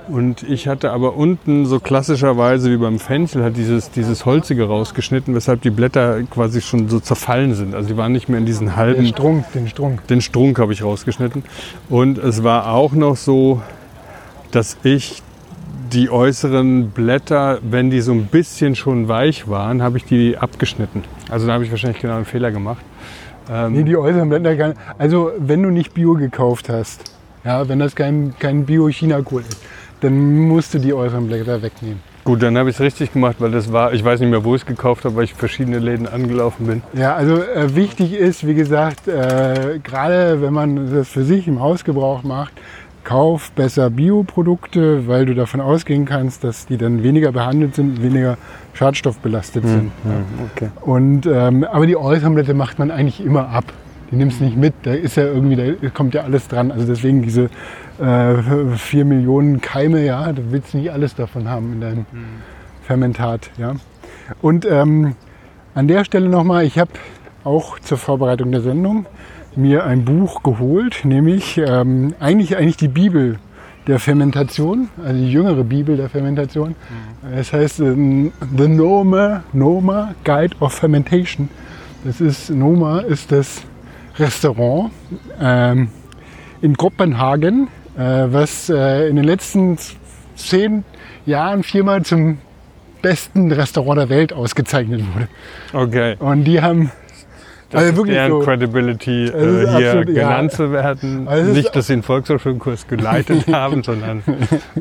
Und ich hatte aber unten so klassischerweise wie beim Fenchel hat dieses, dieses Holzige rausgeschnitten, weshalb die Blätter quasi schon so zerfallen sind. Also die waren nicht mehr in diesen halben den Strunk, den Strunk. den Strunk habe ich rausgeschnitten. Und es war auch noch so, dass ich die äußeren Blätter, wenn die so ein bisschen schon weich waren, habe ich die abgeschnitten. Also da habe ich wahrscheinlich genau einen Fehler gemacht. Ähm, Nee, die äußeren Blätter kann. Also, wenn du nicht Bio gekauft hast, ja, wenn das kein, kein Bio-China-Kohl ist, dann musst du die äußeren Blätter wegnehmen. Gut, dann habe ich es richtig gemacht, weil das war, ich weiß nicht mehr, wo ich es gekauft habe, weil ich verschiedene Läden angelaufen bin. Ja, also äh, wichtig ist, wie gesagt, äh, gerade wenn man das für sich im Hausgebrauch macht, kauf besser Bioprodukte, weil du davon ausgehen kannst, dass die dann weniger behandelt sind, weniger schadstoffbelastet sind. Ja. Okay. Und, ähm, aber die äußeren Blätter macht man eigentlich immer ab. Die nimmst du nicht mit. Da ist ja irgendwie, da kommt ja alles dran. Also deswegen diese äh, 4 Millionen Keime, ja, da willst du nicht alles davon haben in deinem Fermentat. Ja. Und ähm, an der Stelle nochmal, ich habe auch zur Vorbereitung der Sendung mir ein Buch geholt, nämlich ähm, eigentlich, eigentlich die Bibel der Fermentation, also die jüngere Bibel der Fermentation. Es heißt ähm, The Noma, Noma Guide of Fermentation. Das ist, Noma ist das Restaurant ähm, in Kopenhagen, äh, was äh, in den letzten zehn Jahren viermal zum besten Restaurant der Welt ausgezeichnet wurde. Okay. Und die haben Das Also wirklich deren so. Credibility, Es äh, hier absolut- ja. genannt zu werden. Also es Nicht, dass sie einen Volkshochschulkurs geleitet haben, sondern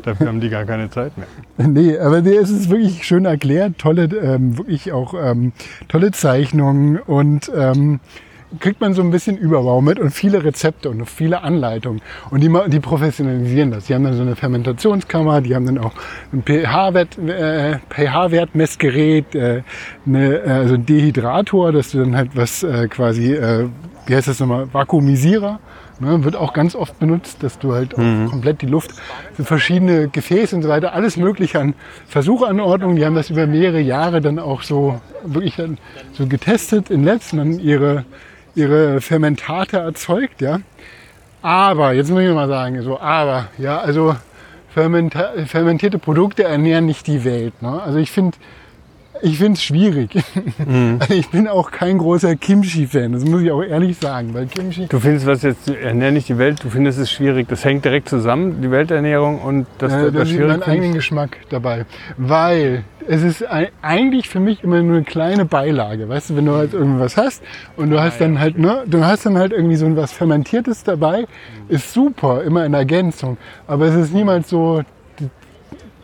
dafür haben die gar keine Zeit mehr. Nee, aber der ist es wirklich schön erklärt, tolle, ähm, wirklich auch ähm, tolle Zeichnungen und ähm, kriegt man so ein bisschen Überbau mit und viele Rezepte und viele Anleitungen. Und die, die professionalisieren das. Die haben dann so eine Fermentationskammer, die haben dann auch ein pH-Wert, äh, pH-Wertmessgerät, äh, eine, äh, also ein Dehydrator, dass du dann halt was äh, quasi, äh, wie heißt das nochmal, Vakuumisierer. Ne, wird auch ganz oft benutzt, dass du halt auch komplett die Luft, so verschiedene Gefäße und so weiter, alles mögliche an Versuchanordnungen. Die haben das über mehrere Jahre dann auch so wirklich dann so getestet in Labs und dann ihre, ihre Fermentate erzeugt, ja. Aber, jetzt muss ich mal sagen, so, aber, ja, also fermentierte Produkte ernähren nicht die Welt. Ne? Also ich finde ich finde es schwierig. Also ich bin auch kein großer Kimchi-Fan, das muss ich auch ehrlich sagen, weil Kimchi Du findest was jetzt, ernähr nicht die Welt, du findest es schwierig. Das hängt direkt zusammen, die Welternährung und das, Äh, das, da sieht schwierig man eigenen. Geschmack dabei. Weil es ist eigentlich für mich immer nur eine kleine Beilage. Weißt du, wenn du halt irgendwas hast und du hast dann halt, ne, du hast dann halt irgendwie so was Fermentiertes dabei, ist super, immer in Ergänzung. Aber es ist niemals so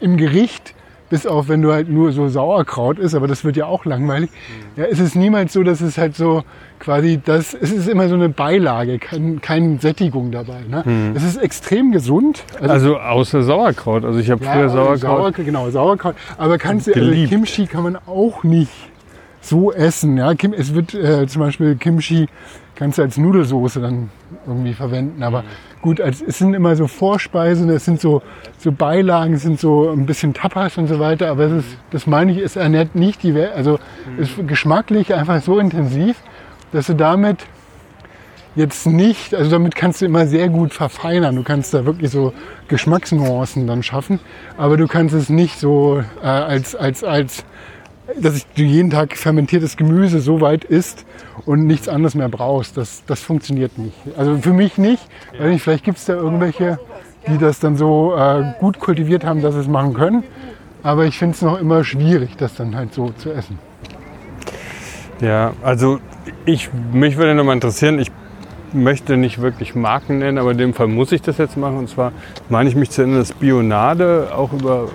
im Gericht, bis auf wenn du halt nur so Sauerkraut isst, aber das wird ja auch langweilig. Ja, es ist niemals so, dass es halt so quasi das, es ist immer so eine Beilage, kein, keine Sättigung dabei. Ne? Es ist extrem gesund. Also außer Sauerkraut. Also ich habe Ja, früher also Sauerkraut. Sauerkraut. Genau, Sauerkraut. Aber kannst du, also. Kimchi kann man auch nicht so essen. Ja? Kim, es wird äh, zum Beispiel Kimchi kannst du als Nudelsoße dann irgendwie verwenden. Aber gut, als, es sind immer so Vorspeisen, es sind so, so Beilagen, es sind so ein bisschen Tapas und so weiter. Aber es ist, das meine ich, es ernährt nicht die Welt. Also es ist geschmacklich einfach so intensiv, dass du damit jetzt nicht, also damit kannst du immer sehr gut verfeinern. Du kannst da wirklich so Geschmacksnuancen dann schaffen, aber du kannst es nicht so äh, als, als, als, dass du jeden Tag fermentiertes Gemüse so weit isst und nichts anderes mehr brauchst. Das, das funktioniert nicht. Also für mich nicht. Weiß nicht, vielleicht gibt es da irgendwelche, die das dann so äh, gut kultiviert haben, dass sie es machen können. Aber ich finde es noch immer schwierig, das dann halt so zu essen. Ja, also ich, mich würde nochmal interessieren, ich möchte nicht wirklich Marken nennen, aber in dem Fall muss ich das jetzt machen. Und zwar meine ich mich zu erinnern, dass Bionade auch über,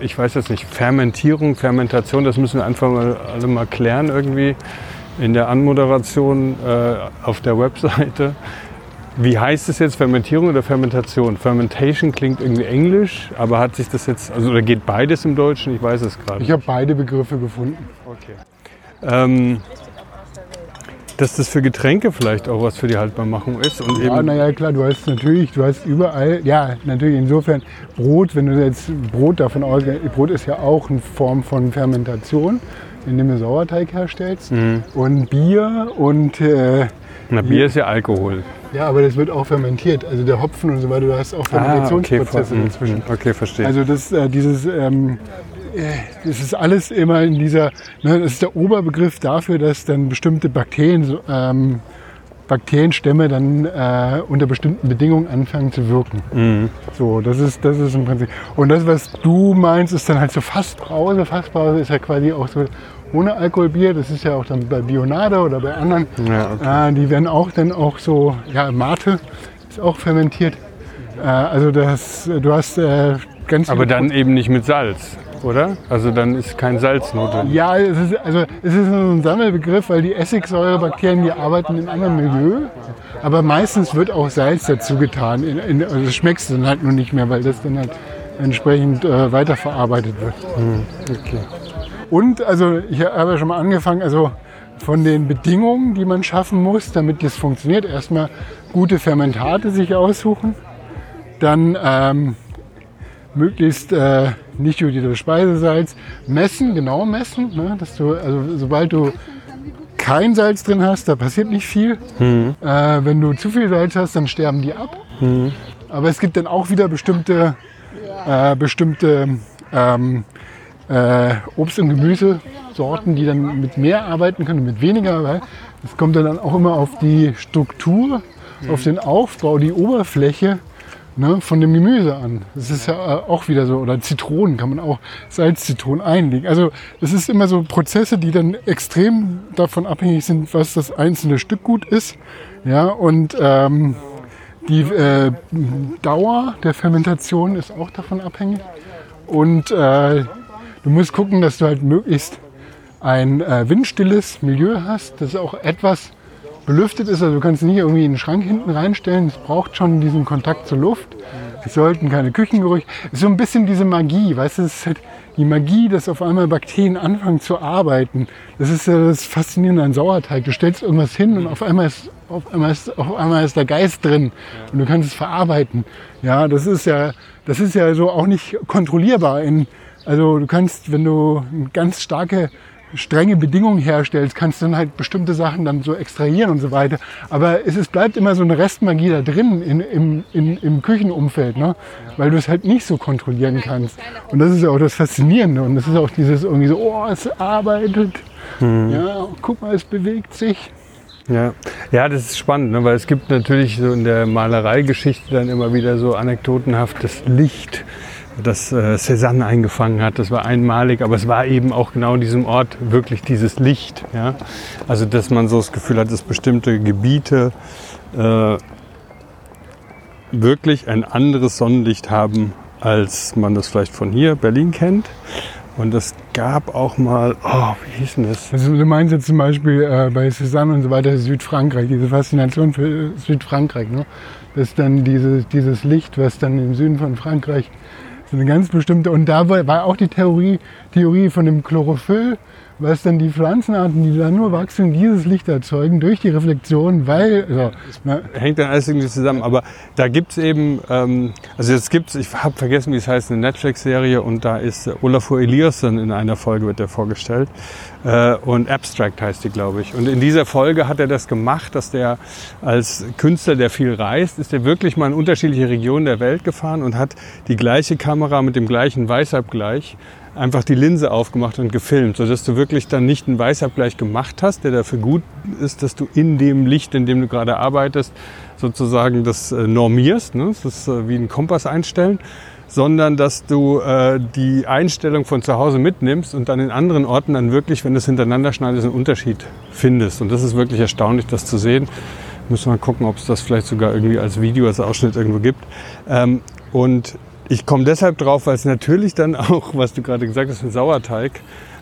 ich weiß jetzt nicht, Fermentierung, Fermentation, das müssen wir einfach mal alle mal klären irgendwie in der Anmoderation äh, auf der Webseite. Wie heißt es jetzt, Fermentierung oder Fermentation? Fermentation klingt irgendwie englisch, aber hat sich das jetzt, also oder geht beides im Deutschen? Ich weiß es gerade. Ich habe beide Begriffe gefunden. Okay. Ähm, dass das für Getränke vielleicht auch was für die Haltbarmachung ist und Ja, naja, klar, du hast natürlich, du hast überall, ja, natürlich insofern Brot, wenn du jetzt Brot davon ausgehst, Brot ist ja auch eine Form von Fermentation, indem du Sauerteig herstellst Mhm. und Bier und äh, na, Bier ist ja Alkohol. ja, aber das wird auch fermentiert, also der Hopfen und so weiter, du hast auch Fermentationsprozesse ver- dazwischen. mhm, okay, verstehe. Also das, äh, dieses, ähm, äh, das ist alles immer in dieser, ne, das ist der Oberbegriff dafür, dass dann bestimmte Bakterien, ähm, Bakterienstämme dann äh, unter bestimmten Bedingungen anfangen zu wirken. Mhm. So, das ist, das ist im Prinzip. Und das, was du meinst, ist dann halt so Fassbrause. Fassbrause ist ja quasi auch so ohne Alkoholbier. Das ist ja auch dann bei Bionade oder bei anderen. Ja, okay. Äh, die werden auch dann auch so, ja, Mate ist auch fermentiert. Äh, also das, du hast äh, ganz Aber dann eben nicht mit Salz, oder? Also dann ist kein Salz notwendig. Ja, es ist, also, es ist so ein Sammelbegriff, weil die Essigsäurebakterien, die arbeiten in einem anderen Milieu. Aber meistens wird auch Salz dazu getan. In, in, also das schmeckst du dann halt nur nicht mehr, weil das dann halt entsprechend äh, weiterverarbeitet wird. Okay. Und, also ich habe ja schon mal angefangen, also von den Bedingungen, die man schaffen muss, damit das funktioniert. Erstmal gute Fermentate sich aussuchen, dann ähm, möglichst äh, nicht das Speisesalz messen, genau messen, ne, dass du, also sobald du kein Salz drin hast, da passiert nicht viel. Mhm. Äh, wenn du zu viel Salz hast, dann sterben die ab. Mhm. Aber es gibt dann auch wieder bestimmte, äh, bestimmte ähm, äh, Obst- und Gemüsesorten, die dann mit mehr arbeiten können und mit weniger. Weil es kommt dann auch immer auf die Struktur, auf den Aufbau, die Oberfläche ne, von dem Gemüse an. Das ist ja äh, auch wieder so. Oder Zitronen kann man auch Salzzitronen einlegen. Also das ist immer so Prozesse, die dann extrem davon abhängig sind, was das einzelne Stück gut ist. Ja, und ähm, die äh, Dauer der Fermentation ist auch davon abhängig. Und äh, du musst gucken, dass du halt möglichst ein äh, windstilles Milieu hast, das auch etwas belüftet ist. Also du kannst nicht irgendwie einen Schrank hinten reinstellen. Es braucht schon diesen Kontakt zur Luft. Es sollten keine Küchengerüche. Es ist so ein bisschen diese Magie, weißt du, es ist halt die Magie, dass auf einmal Bakterien anfangen zu arbeiten. Das ist ja das Faszinierende an Sauerteig. Du stellst irgendwas hin und auf einmal ist, auf einmal ist, auf einmal ist der Geist drin und du kannst es verarbeiten. Ja, das ist ja, das ist ja so auch nicht kontrollierbar. In, also du kannst, wenn du eine ganz starke strenge Bedingungen herstellst, kannst du dann halt bestimmte Sachen dann so extrahieren und so weiter. Aber es ist, bleibt immer so eine Restmagie da drin in, im, in, im Küchenumfeld, ne? weil du es halt nicht so kontrollieren kannst. Und das ist ja auch das Faszinierende. Und das ist auch dieses irgendwie so, oh, es arbeitet. Mhm. Ja, guck mal, es bewegt sich. Ja. ja, das ist spannend, ne? weil es gibt natürlich so in der Malereigeschichte dann immer wieder so anekdotenhaftes Licht das äh, Cézanne eingefangen hat. Das war einmalig, aber es war eben auch genau in diesem Ort wirklich dieses Licht. Ja? Also dass man so das Gefühl hat, dass bestimmte Gebiete äh, wirklich ein anderes Sonnenlicht haben, als man das vielleicht von hier, Berlin, kennt. Und es gab auch mal, oh, wie hieß denn das? Also du meinst jetzt zum Beispiel äh, bei Cézanne und so weiter Südfrankreich, diese Faszination für Südfrankreich, ne? Das ist dann dieses, dieses Licht, was dann im Süden von Frankreich so eine ganz bestimmte, und da war auch die Theorie, Theorie von dem Chlorophyll, was dann die Pflanzenarten, die da nur wachsen, dieses Licht erzeugen durch die Reflexion, weil. So, ne? Hängt dann alles irgendwie zusammen. Aber da gibt es eben, ähm, also jetzt gibt es, ich habe vergessen, wie es heißt, eine Netflix-Serie und da ist Olafur Eliasson in einer Folge wird der vorgestellt. Äh, und Abstract heißt die, glaube ich. Und in dieser Folge hat er das gemacht, dass der als Künstler, der viel reist, ist er wirklich mal in unterschiedliche Regionen der Welt gefahren und hat die gleiche Kamera mit dem gleichen Weißabgleich einfach die Linse aufgemacht und gefilmt, sodass du wirklich dann nicht einen Weißabgleich gemacht hast, der dafür gut ist, dass du in dem Licht, in dem du gerade arbeitest, sozusagen das äh, normierst. Ne? Das ist äh, wie ein Kompass einstellen sondern dass du äh, die Einstellung von zu Hause mitnimmst und dann in anderen Orten dann wirklich, wenn du es hintereinander schneidest, einen Unterschied findest. Und das ist wirklich erstaunlich, das zu sehen. Müssen wir mal gucken, ob es das vielleicht sogar irgendwie als Video, als Ausschnitt irgendwo gibt. Ähm, und ich komme deshalb drauf, weil es natürlich dann auch, was du gerade gesagt hast, ein Sauerteig,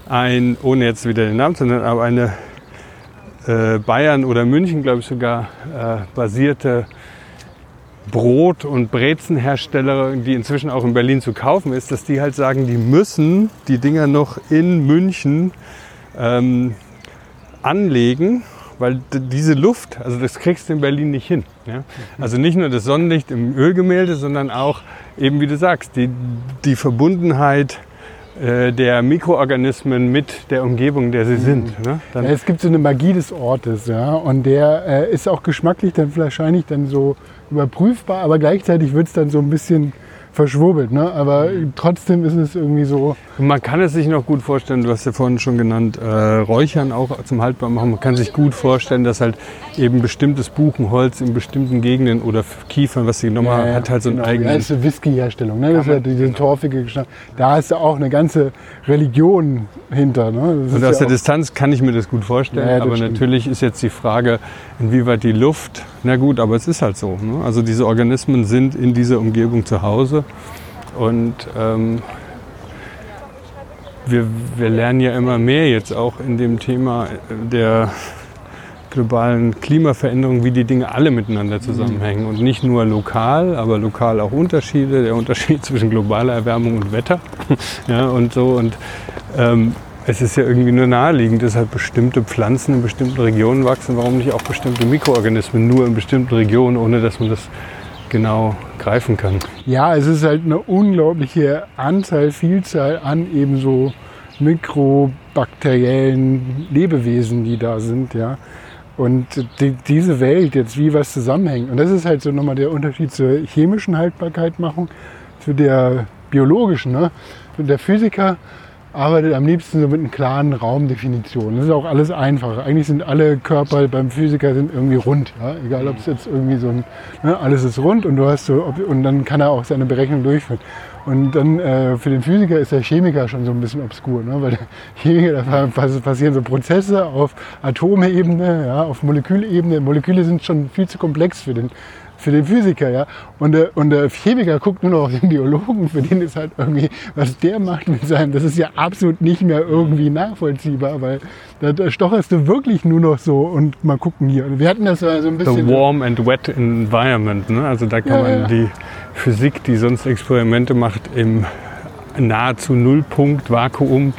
ein, ohne jetzt wieder den Namen zu nennen, aber eine äh, Bayern oder München, glaube ich sogar, äh, basierte Brot- und Brezenhersteller, die inzwischen auch in Berlin zu kaufen ist, dass die halt sagen, die müssen die Dinger noch in München ähm, anlegen weil diese Luft, also das kriegst du in Berlin nicht hin. Ja? Also nicht nur das Sonnenlicht im Ölgemälde, sondern auch eben, wie du sagst, die, die Verbundenheit äh, der Mikroorganismen mit der Umgebung, der sie sind. Mhm. Ne? Ja, es gibt so eine Magie des Ortes, ja, und der äh, ist auch geschmacklich dann wahrscheinlich dann so überprüfbar, aber gleichzeitig wird es dann so ein bisschen verschwurbelt. Ne? Aber trotzdem ist es irgendwie so. Man kann es sich noch gut vorstellen, du hast ja vorhin schon genannt, äh, Räuchern auch zum Haltbarmachen. Man kann sich gut vorstellen, dass halt eben bestimmtes Buchenholz in bestimmten Gegenden oder Kiefern, was sie genommen ja, ja, hat halt so einen genau. eigenen. Ja, das ist eine Whisky-Herstellung. Ne? Das ist ja diese torfige Geschmack. Da ist ja auch eine ganze Religion hinter. Ne? Und aus der Distanz kann ich mir das gut vorstellen. aber stimmt. natürlich ist jetzt die Frage, inwieweit die Luft, na gut, aber es ist halt so. Ne? Also diese Organismen sind in dieser Umgebung zu Hause und ähm, wir, wir lernen ja immer mehr jetzt auch in dem Thema der globalen Klimaveränderung, wie die Dinge alle miteinander zusammenhängen. Und nicht nur lokal, aber lokal auch Unterschiede, der Unterschied zwischen globaler Erwärmung und Wetter. Ja, und so. Und ähm, es ist ja irgendwie nur naheliegend, dass halt bestimmte Pflanzen in bestimmten Regionen wachsen. Warum nicht auch bestimmte Mikroorganismen nur in bestimmten Regionen, ohne dass man das genau greifen kann? Ja, es ist halt eine unglaubliche Anzahl, Vielzahl an eben so mikrobakteriellen Lebewesen, die da sind, ja. Und die, diese Welt jetzt, wie was zusammenhängt. Und das ist halt so nochmal der Unterschied zur chemischen Haltbarkeitmachung zu der biologischen. Ne? Der Physiker arbeitet am liebsten so mit einer klaren Raumdefinition. Das ist auch alles einfach. Eigentlich sind alle Körper beim Physiker sind irgendwie rund. Ja? Egal ob es jetzt irgendwie so ein, ne? alles ist rund und du hast so, ob, und dann kann er auch seine Berechnung durchführen. Und dann äh, für den Physiker ist der Chemiker schon so ein bisschen obskur, ne? weil der Chemiker, da passieren so Prozesse auf Atomebene, ja, auf Molekülebene. Moleküle sind schon viel zu komplex für den für den Physiker, ja. Und der, und der Chemiker guckt nur noch auf den Biologen, für den ist halt irgendwie, was der macht mit seinem, das ist ja absolut nicht mehr irgendwie nachvollziehbar, weil da, da stocherst du wirklich nur noch so und mal gucken hier. Wir hatten das so ein bisschen. The warm and wet environment, ne? Also da kann ja, man ja. die Physik, die sonst Experimente macht, im nahezu Nullpunkt Vakuum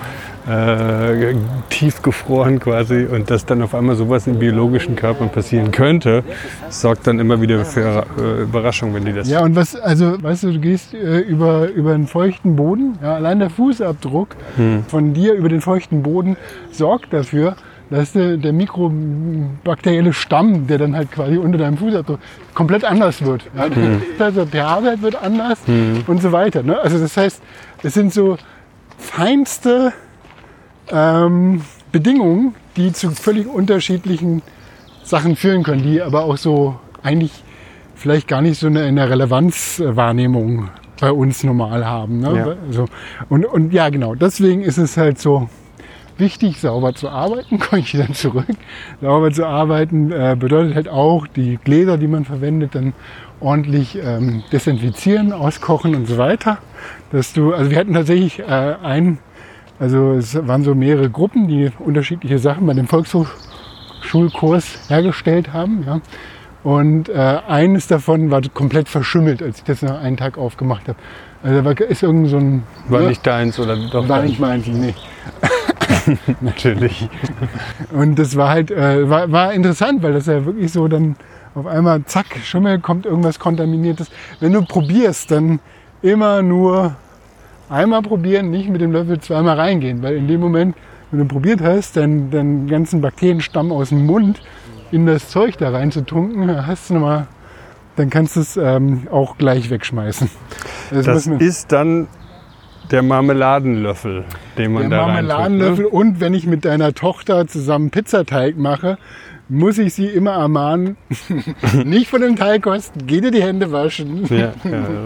äh, tiefgefroren quasi und dass dann auf einmal sowas in biologischen Körpern passieren könnte, sorgt dann immer wieder für äh, Überraschung, wenn die das. Ja, und was, also, weißt du, du gehst äh, über, über einen feuchten Boden, ja, allein der Fußabdruck hm. von dir über den feuchten Boden sorgt dafür, dass der, der mikrobakterielle Stamm, der dann halt quasi unter deinem Fußabdruck komplett anders wird. Ja, hm. Also der pH-Wert wird anders hm. und so weiter. Ne? Also das heißt, es sind so feinste ähm, Bedingungen, die zu völlig unterschiedlichen Sachen führen können, die aber auch so eigentlich vielleicht gar nicht so eine, eine Relevanzwahrnehmung bei uns normal haben. Ne? Ja. Also, und, und ja, genau, deswegen ist es halt so wichtig, sauber zu arbeiten, komme ich dann zurück. Sauber zu arbeiten äh, bedeutet halt auch, die Gläser, die man verwendet, dann ordentlich ähm, desinfizieren, auskochen und so weiter. Dass du, also wir hatten tatsächlich äh, ein also es waren so mehrere Gruppen, die unterschiedliche Sachen bei dem Volkshochschulkurs hergestellt haben. Ja. Und äh, eines davon war komplett verschimmelt, als ich das nach einem Tag aufgemacht habe. Also da ist irgend so ein... War ja, nicht deins oder doch? War nicht meins, nee. Natürlich. Und das war halt, äh, war, war interessant, weil das ja wirklich so dann auf einmal, zack, Schimmel, kommt irgendwas Kontaminiertes. Wenn du probierst, dann immer nur einmal probieren, nicht mit dem Löffel zweimal reingehen, weil in dem Moment, wenn du probiert hast, dann den ganzen Bakterienstamm aus dem Mund in das Zeug da reinzutunken, hast du nochmal, dann kannst du es ähm, auch gleich wegschmeißen. Das, das ist dann der Marmeladenlöffel, den man der da Marmeladenlöffel ne? und wenn ich mit deiner Tochter zusammen Pizzateig mache, muss ich sie immer ermahnen, nicht von dem Teig kosten, geh dir die Hände waschen. Ja, ja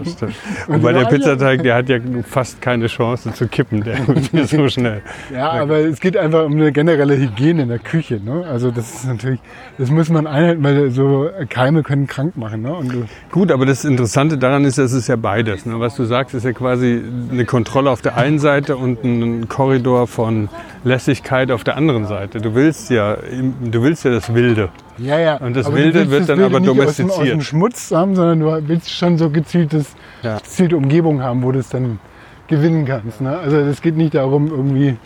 das stimmt. Wobei der Pizzateig, der hat ja fast keine Chance zu kippen, der ist so schnell. Ja, aber es geht einfach um eine generelle Hygiene in der Küche. Ne? Also das ist natürlich, das muss man einhalten, weil so Keime können krank machen. Ne? Gut, aber das Interessante daran ist, es ist ja beides. Ne? Was du sagst, ist ja quasi eine Kontrolle auf der einen Seite und ein Korridor von Lässigkeit auf der anderen Seite. Du willst ja, du willst ja das Wilde. Ja, ja. Und das Wilde wird das dann Wilde aber domestiziert. Aus dem, aus dem Schmutz haben, sondern du willst schon so gezieltes, ja. gezielte Umgebung haben, wo du es dann gewinnen kannst. Ne? Also es geht nicht darum, irgendwie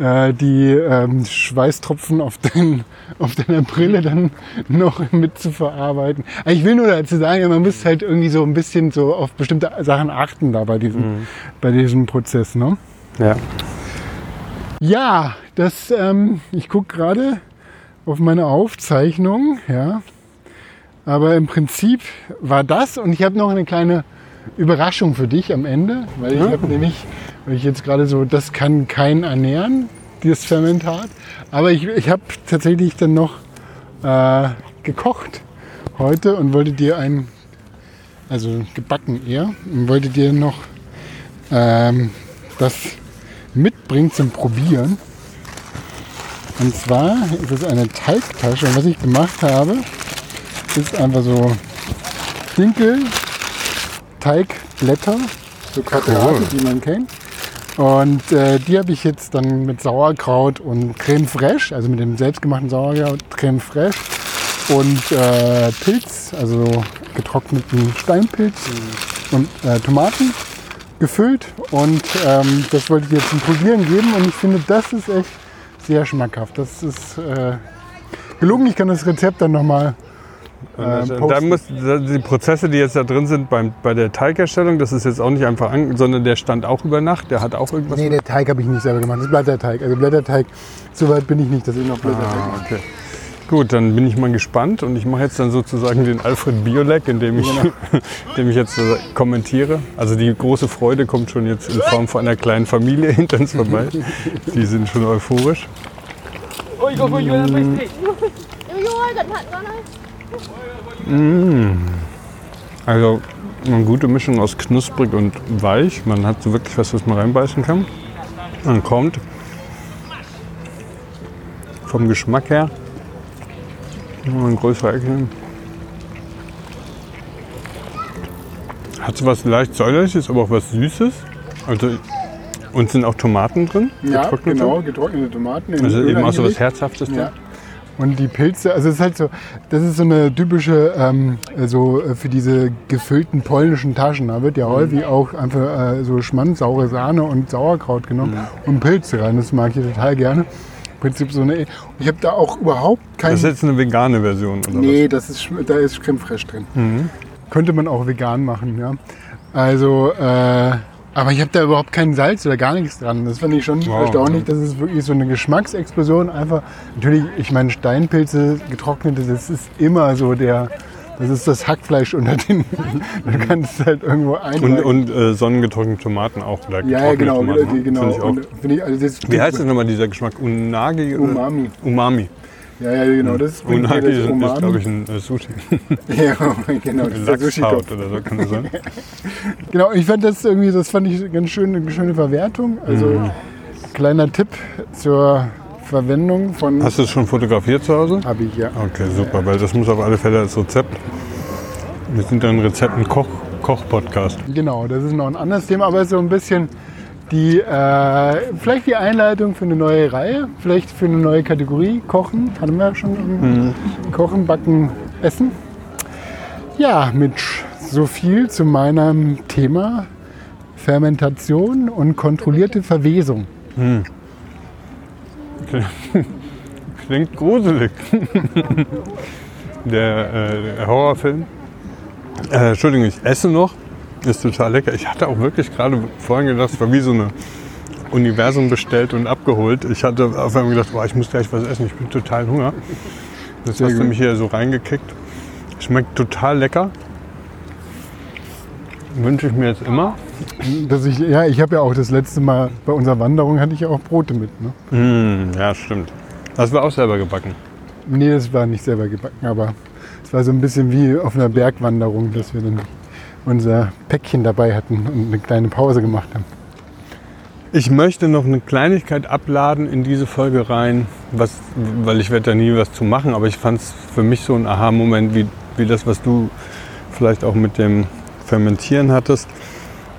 äh, die ähm, Schweißtropfen auf, dein, auf deiner Brille dann noch mit zu verarbeiten. Ich will nur dazu sagen, man muss halt irgendwie so ein bisschen so auf bestimmte Sachen achten da bei diesem, mhm. bei diesem Prozess. Ne? Ja. Ja, das, ähm, ich gucke gerade, auf meine Aufzeichnung. Ja. Aber im Prinzip war das und ich habe noch eine kleine Überraschung für dich am Ende, weil ich habe nämlich, weil ich jetzt gerade so, das kann kein ernähren, dieses Fermentat. Aber ich, ich habe tatsächlich dann noch äh, gekocht heute und wollte dir ein, also gebacken eher, und wollte dir noch ähm, das mitbringen zum Probieren. Und zwar ist es eine Teigtasche. Und was ich gemacht habe, ist einfach so Dinkel, Teigblätter, so Quadrate, die man kennt. Und äh, die habe ich jetzt dann mit Sauerkraut und Creme Fraiche, also mit dem selbstgemachten Sauerkraut, Creme Fraiche und äh, Pilz, also getrockneten Steinpilz und äh, Tomaten gefüllt und ähm, das wollte ich jetzt zum Probieren geben und ich finde, das ist echt sehr schmackhaft. Das ist äh, gelungen. Ich kann das Rezept dann nochmal äh, das- da posten. muss, die Prozesse, die jetzt da drin sind beim, bei der Teigherstellung, das ist jetzt auch nicht einfach an, sondern der stand auch über Nacht, der hat auch irgendwas. Nee, der Teig habe ich nicht selber gemacht. Das ist Blätterteig. Also Blätterteig, so weit bin ich nicht, dass ich noch Blätterteig Ah, mache. Gut, dann bin ich mal gespannt und ich mache jetzt dann sozusagen den Alfred Biolek, indem ich, indem ich jetzt äh, kommentiere. Also die große Freude kommt schon jetzt in Form von einer kleinen Familie hinter uns vorbei. Die sind schon euphorisch. Ơi. Also eine gute Mischung aus knusprig und weich. Man hat so wirklich was, was man reinbeißen kann. Man kommt vom Geschmack her ein größerer Ecke. nehmen. Hat so was leicht säuerliches, aber auch was Süßes. Also, und sind auch Tomaten drin? Ja, getrocknete? genau, getrocknete Tomaten. Also eben auch so was. Herzhaftes. Ja. Und die Pilze, also es ist halt so, das ist so eine typische, ähm, so äh, für diese gefüllten polnischen Taschen. Da wird ja häufig auch einfach äh, so Schmand, saure Sahne und Sauerkraut genommen und Pilze rein. Das mag ich total gerne. Prinzip so eine. Ich habe da auch überhaupt kein. Das ist jetzt eine vegane Version, oder nee, das ist, da ist Creme fraiche drin. Könnte man auch vegan machen, ja. Also, äh, aber ich habe da überhaupt kein Salz oder gar nichts dran. Das fand ich schon Wow. erstaunlich. Das ist wirklich so eine Geschmacksexplosion. Einfach, natürlich, ich meine, Steinpilze, getrocknete, das ist immer so der, das ist das Hackfleisch unter den, du kannst es halt irgendwo ein. Und, und äh, sonnengetrocknete Tomaten auch. Oder ja, ja, genau, Tomaten, die- genau. Finde ich auch. Und, finde ich, also das Wie heißt das nochmal, dieser Geschmack? Unagi? oder- Umami. Umami. Ja, ja, genau, das Unagi das ist, ist glaube ich, ein äh, Sushi. ja, genau, das ist der. Lachshaut oder so kann das sein. Genau, ich fand das irgendwie, das fand ich ganz schön, eine schöne Verwertung. Also Mhm. kleiner Tipp zur Verwendung von Hast du es schon fotografiert zu Hause? habe ich ja. Okay, super, weil das muss auf alle Fälle als Rezept. Wir sind dann Rezept- und Koch- Koch-Podcast. Genau, das ist noch ein anderes Thema, aber so ein bisschen die äh, vielleicht die Einleitung für eine neue Reihe, vielleicht für eine neue Kategorie Kochen, hatten wir ja schon Mhm. Kochen, Backen, Essen. Ja, mit so viel zu meinem Thema Fermentation und kontrollierte Verwesung. Klingt gruselig. der, äh, der Horrorfilm. Äh, Entschuldigung, ich esse noch. Ist total lecker. Ich hatte auch wirklich gerade vorhin gedacht, es war wie so eine Universum bestellt und abgeholt. Ich hatte auf einmal gedacht, boah, ich muss gleich was essen. Ich bin total Hunger. Jetzt hast du mich hier so reingekickt. Schmeckt total lecker. Wünsche ich mir jetzt immer. Dass ich, ja, ich habe ja auch das letzte Mal bei unserer Wanderung hatte ich ja auch Brote mit. Ne? Mm, ja, stimmt. Das war auch selber gebacken. Nee, das war nicht selber gebacken, aber es war so ein bisschen wie auf einer Bergwanderung, dass wir dann unser Päckchen dabei hatten und eine kleine Pause gemacht haben. Ich möchte noch eine Kleinigkeit abladen in diese Folge rein, was, weil ich werde da nie was zu machen, aber ich fand es für mich so ein Aha-Moment, wie, wie das, was du vielleicht auch mit dem Fermentieren hattest.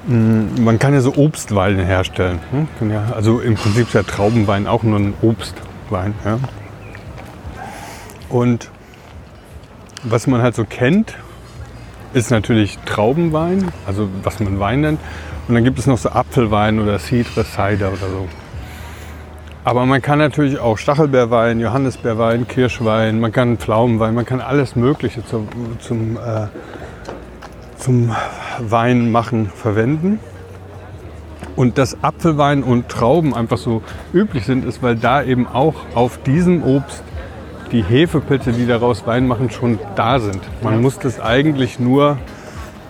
Mm, Man kann ja so Obstweine herstellen. hm? Also im Prinzip ist ja Traubenwein auch nur ein Obstwein. Und was man halt so kennt, ist natürlich Traubenwein, also was man Wein nennt. Und dann gibt es noch so Apfelwein oder Cidre Cider oder so. Aber man kann natürlich auch Stachelbeerwein, Johannisbeerwein, Kirschwein, man kann Pflaumenwein, man kann alles Mögliche zum, zum, äh, zum Wein machen verwenden. Und dass Apfelwein und Trauben einfach so üblich sind, ist, weil da eben auch auf diesem Obst die Hefepilze, die daraus Wein machen, schon da sind. Man muss das eigentlich nur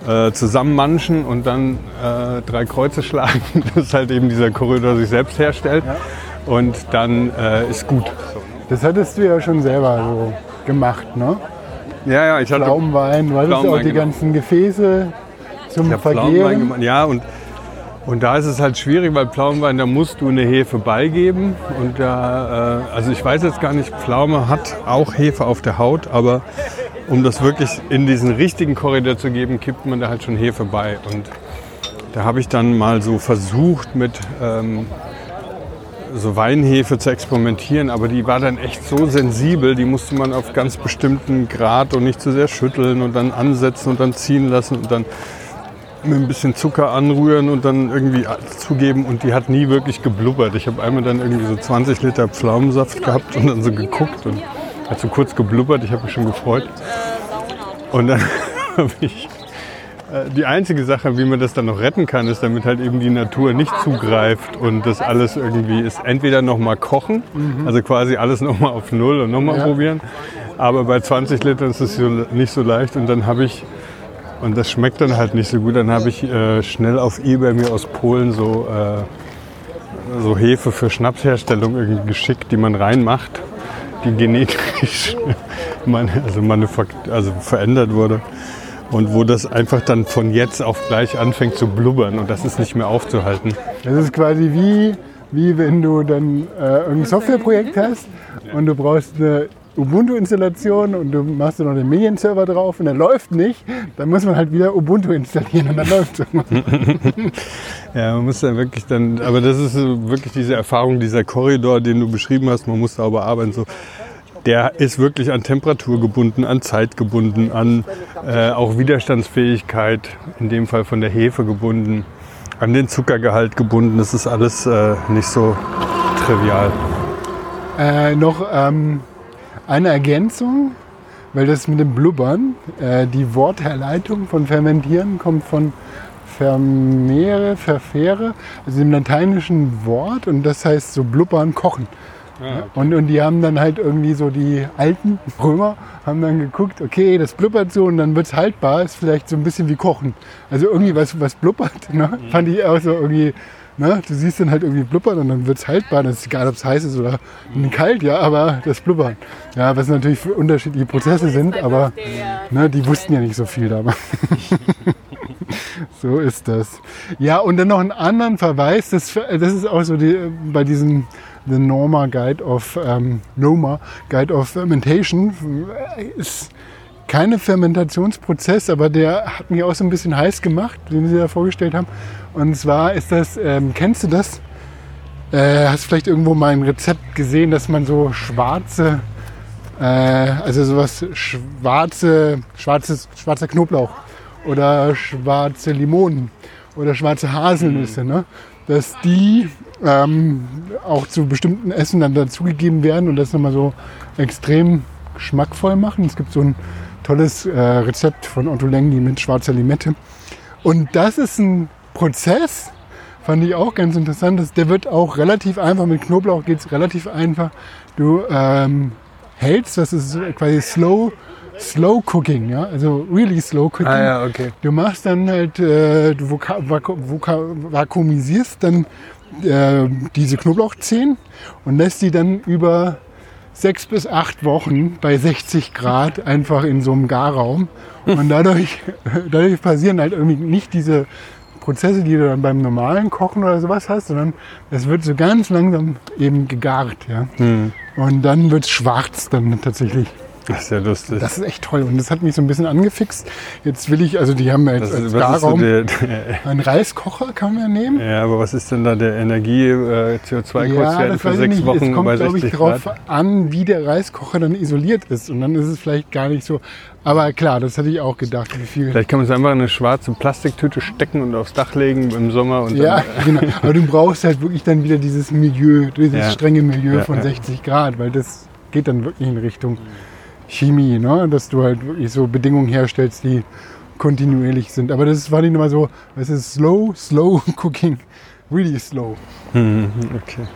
äh, zusammenmanschen und dann äh, drei Kreuze schlagen, dass halt eben dieser Korridor sich selbst herstellt. Und dann äh, ist gut. Das hattest du ja schon selber so gemacht, ne? Ja, ja, ich hatte Pflaumenwein, du hattest ja auch die gemacht. ganzen Gefäße zum gemacht. Ja, und, und da ist es halt schwierig, weil Pflaumenwein, da musst du eine Hefe beigeben. Und da, äh, also ich weiß jetzt gar nicht, Pflaume hat auch Hefe auf der Haut, aber um das wirklich in diesen richtigen Korridor zu geben, kippt man da halt schon Hefe bei. Und da habe ich dann mal so versucht mit ähm, so Weinhefe zu experimentieren, aber die war dann echt so sensibel, die musste man auf ganz bestimmten Grad und nicht zu sehr schütteln und dann ansetzen und dann ziehen lassen und dann mit ein bisschen Zucker anrühren und dann irgendwie zugeben und die hat nie wirklich geblubbert. Ich habe einmal dann irgendwie so 20 Liter Pflaumensaft gehabt und dann so geguckt und hat so kurz geblubbert. Ich habe mich schon gefreut. Und dann habe ich die einzige Sache, wie man das dann noch retten kann, ist, damit halt eben die Natur nicht zugreift und das alles irgendwie ist. Entweder nochmal kochen, also quasi alles nochmal auf Null und nochmal Ja. probieren. Aber bei 20 Litern ist es nicht so leicht. Und dann habe ich, und das schmeckt dann halt nicht so gut, dann habe ich äh, schnell auf Ebay mir aus Polen so, äh, so Hefe für Schnapsherstellung irgendwie geschickt, die man reinmacht, die genetisch man, also, manufakt- also verändert wurde. Und wo das einfach dann von jetzt auf gleich anfängt zu blubbern und das ist nicht mehr aufzuhalten. Das ist quasi wie, wie wenn du dann äh, irgendein Softwareprojekt hast und du brauchst eine Ubuntu-Installation und du machst da noch den Medienserver drauf und der läuft nicht, dann muss man halt wieder Ubuntu installieren und dann läuft es. Ja, man muss dann wirklich dann, aber das ist wirklich diese Erfahrung, dieser Korridor, den du beschrieben hast, man muss sauber arbeiten. So, der ist wirklich an Temperatur gebunden, an Zeit gebunden, an äh, auch Widerstandsfähigkeit, in dem Fall von der Hefe gebunden, an den Zuckergehalt gebunden. Das ist alles äh, nicht so trivial. Äh, noch ähm, eine Ergänzung, weil das mit dem Blubbern, äh, die Wortherleitung von fermentieren kommt von vermehre, verfähre, also dem lateinischen Wort und das heißt so blubbern, kochen. Und, und die haben dann halt irgendwie so die alten Römer haben dann geguckt, okay, das blubbert so und dann wird es haltbar, ist vielleicht so ein bisschen wie Kochen. Also irgendwie was, was blubbert, ne? fand ich auch so irgendwie, ne? du siehst dann halt irgendwie blubbern und dann wird es haltbar, das ist egal, ob es heiß ist oder kalt, ja, aber das Blubbern. Ja, was natürlich für unterschiedliche Prozesse sind, aber ne, die wussten ja nicht so viel damals. So ist das. Ja, und dann noch einen anderen Verweis, das, das ist auch so die, bei diesem The Norma Guide of ähm, Noma Guide of Fermentation ist keine Fermentationsprozess, aber der hat mich auch so ein bisschen heiß gemacht, den Sie da vorgestellt haben. Und zwar ist das, ähm, kennst du das? Äh, hast vielleicht irgendwo mal ein Rezept gesehen, dass man so schwarze, äh, also sowas schwarze, schwarzes, schwarzer Knoblauch oder schwarze Limonen oder schwarze Haselnüsse, ne? dass die ähm, auch zu bestimmten Essen dann dazugegeben werden und das nochmal so extrem geschmackvoll machen. Es gibt so ein tolles äh, Rezept von Otto Lengi mit schwarzer Limette. Und das ist ein Prozess, fand ich auch ganz interessant. Das, der wird auch relativ einfach, mit Knoblauch geht es relativ einfach. Du ähm, hältst, das ist quasi slow, slow cooking, ja, also really slow cooking. Ah okay. Du machst dann halt, äh, du vakuumisierst dann äh, diese Knoblauchzehen und lässt die dann über sechs bis acht Wochen bei 60 Grad einfach in so einem Garraum. Und dadurch, dadurch passieren halt irgendwie nicht diese Prozesse, die du dann beim normalen Kochen oder sowas hast, sondern es wird so ganz langsam eben gegart. Ja? Und dann wird es schwarz dann tatsächlich. Das ist ja lustig. Das ist echt toll und das hat mich so ein bisschen angefixt. Jetzt will ich, also die haben ja jetzt Das als so Garraum der, einen Reiskocher kann man ja nehmen. ja, aber was ist denn da der Energie, äh, CO2-Quotient das für sechs nicht. Wochen es kommt, bei glaube 60 ich, darauf an, wie der Reiskocher dann isoliert ist. Und dann ist es vielleicht gar nicht so. Aber klar, das hatte ich auch gedacht, wie viel. Vielleicht kann man es einfach in eine schwarze Plastiktüte stecken und aufs Dach legen im Sommer und Ja, genau. Aber du brauchst halt wirklich dann wieder dieses Milieu, dieses Ja. strenge Milieu Ja, von ja. 60 Grad, weil das geht dann wirklich in Richtung Chemie, ne? dass du halt wirklich so Bedingungen herstellst, die kontinuierlich sind. Aber das war nicht immer so, es ist slow, slow cooking, really slow. Mhm, okay.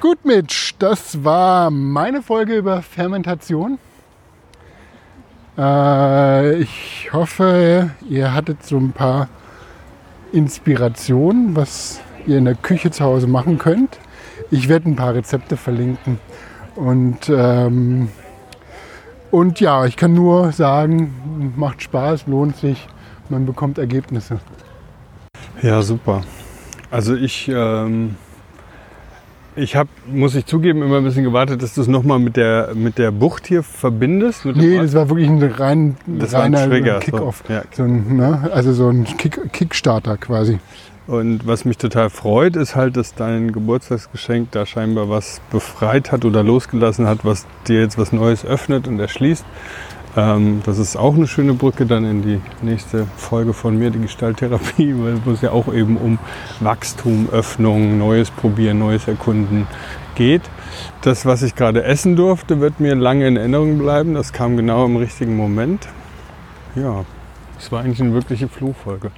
Gut, Mitch, das war meine Folge über Fermentation. Äh, ich hoffe, ihr hattet so ein paar Inspirationen, was ihr in der Küche zu Hause machen könnt. Ich werde ein paar Rezepte verlinken. Und, ähm, und ja, ich kann nur sagen, macht Spaß, lohnt sich, man bekommt Ergebnisse. Ja, super. Also ich, ähm, ich habe, muss ich zugeben, immer ein bisschen gewartet, dass du es nochmal mit der, mit der Bucht hier verbindest. Mit Nee, das war wirklich ein rein, Das reiner Kick-Off. so, ja. So ne? Also so ein Kick, Kickstarter quasi. Und was mich total freut, ist halt, dass dein Geburtstagsgeschenk da scheinbar was befreit hat oder losgelassen hat, was dir jetzt was Neues öffnet und erschließt. Ähm, das ist auch eine schöne Brücke dann in die nächste Folge von mir, die Gestalttherapie, weil es ja auch eben um Wachstum, Öffnung, Neues probieren, Neues erkunden geht. Das, was ich gerade essen durfte, wird mir lange in Erinnerung bleiben. Das kam genau im richtigen Moment. Ja, es war eigentlich eine wirkliche Fluchfolge.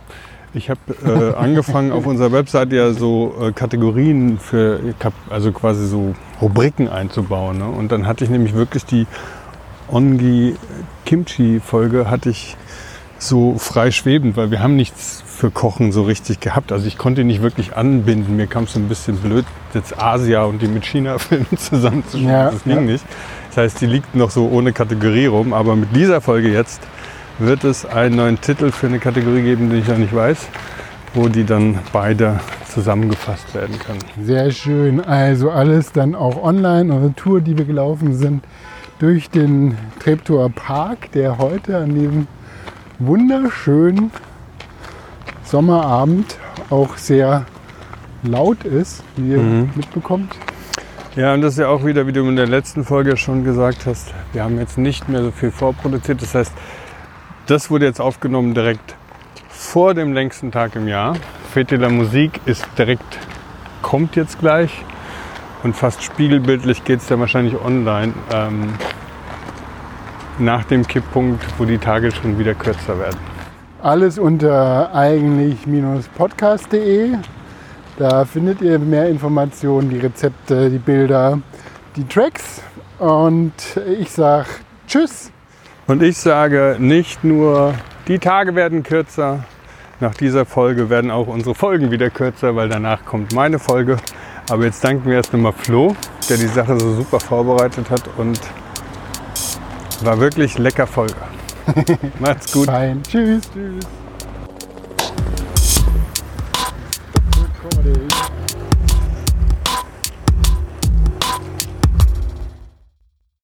Ich habe äh, angefangen auf unserer Webseite ja so äh, Kategorien für, also quasi so Rubriken einzubauen. Ne? Und dann hatte ich nämlich wirklich die Ongi Kimchi Folge hatte ich so frei schwebend, weil wir haben nichts für Kochen so richtig gehabt. Also ich konnte nicht wirklich anbinden. Mir kam es so ein bisschen blöd, jetzt Asia und die mit China-Filmen zusammenzuschauen. Ja, das ging ja. nicht. Das heißt, die liegt noch so ohne Kategorie rum. Aber mit dieser Folge jetzt wird es einen neuen Titel für eine Kategorie geben, den ich noch nicht weiß, wo die dann beide zusammengefasst werden können. Sehr schön. Also alles dann auch online, unsere Tour, die wir gelaufen sind, durch den Treptower Park, der heute an diesem wunderschönen Sommerabend auch sehr laut ist, wie ihr mhm. mitbekommt. Ja, und das ist ja auch wieder, wie du in der letzten Folge schon gesagt hast, wir haben jetzt nicht mehr so viel vorproduziert. Das heißt, das wurde jetzt aufgenommen direkt vor dem längsten Tag im Jahr. Fete la Musik ist direkt, kommt jetzt gleich. Und fast spiegelbildlich geht es dann wahrscheinlich online ähm, nach dem Kipppunkt, wo die Tage schon wieder kürzer werden. Alles unter eigentlich-podcast.de. Da findet ihr mehr Informationen, die Rezepte, die Bilder, die Tracks. Und ich sage Tschüss. Und ich sage nicht nur, die Tage werden kürzer, nach dieser Folge werden auch unsere Folgen wieder kürzer, weil danach kommt meine Folge. Aber jetzt danken wir erst nochmal Flo, der die Sache so super vorbereitet hat und war wirklich lecker Folge. Macht's gut. Fein. Tschüss. Tschüss.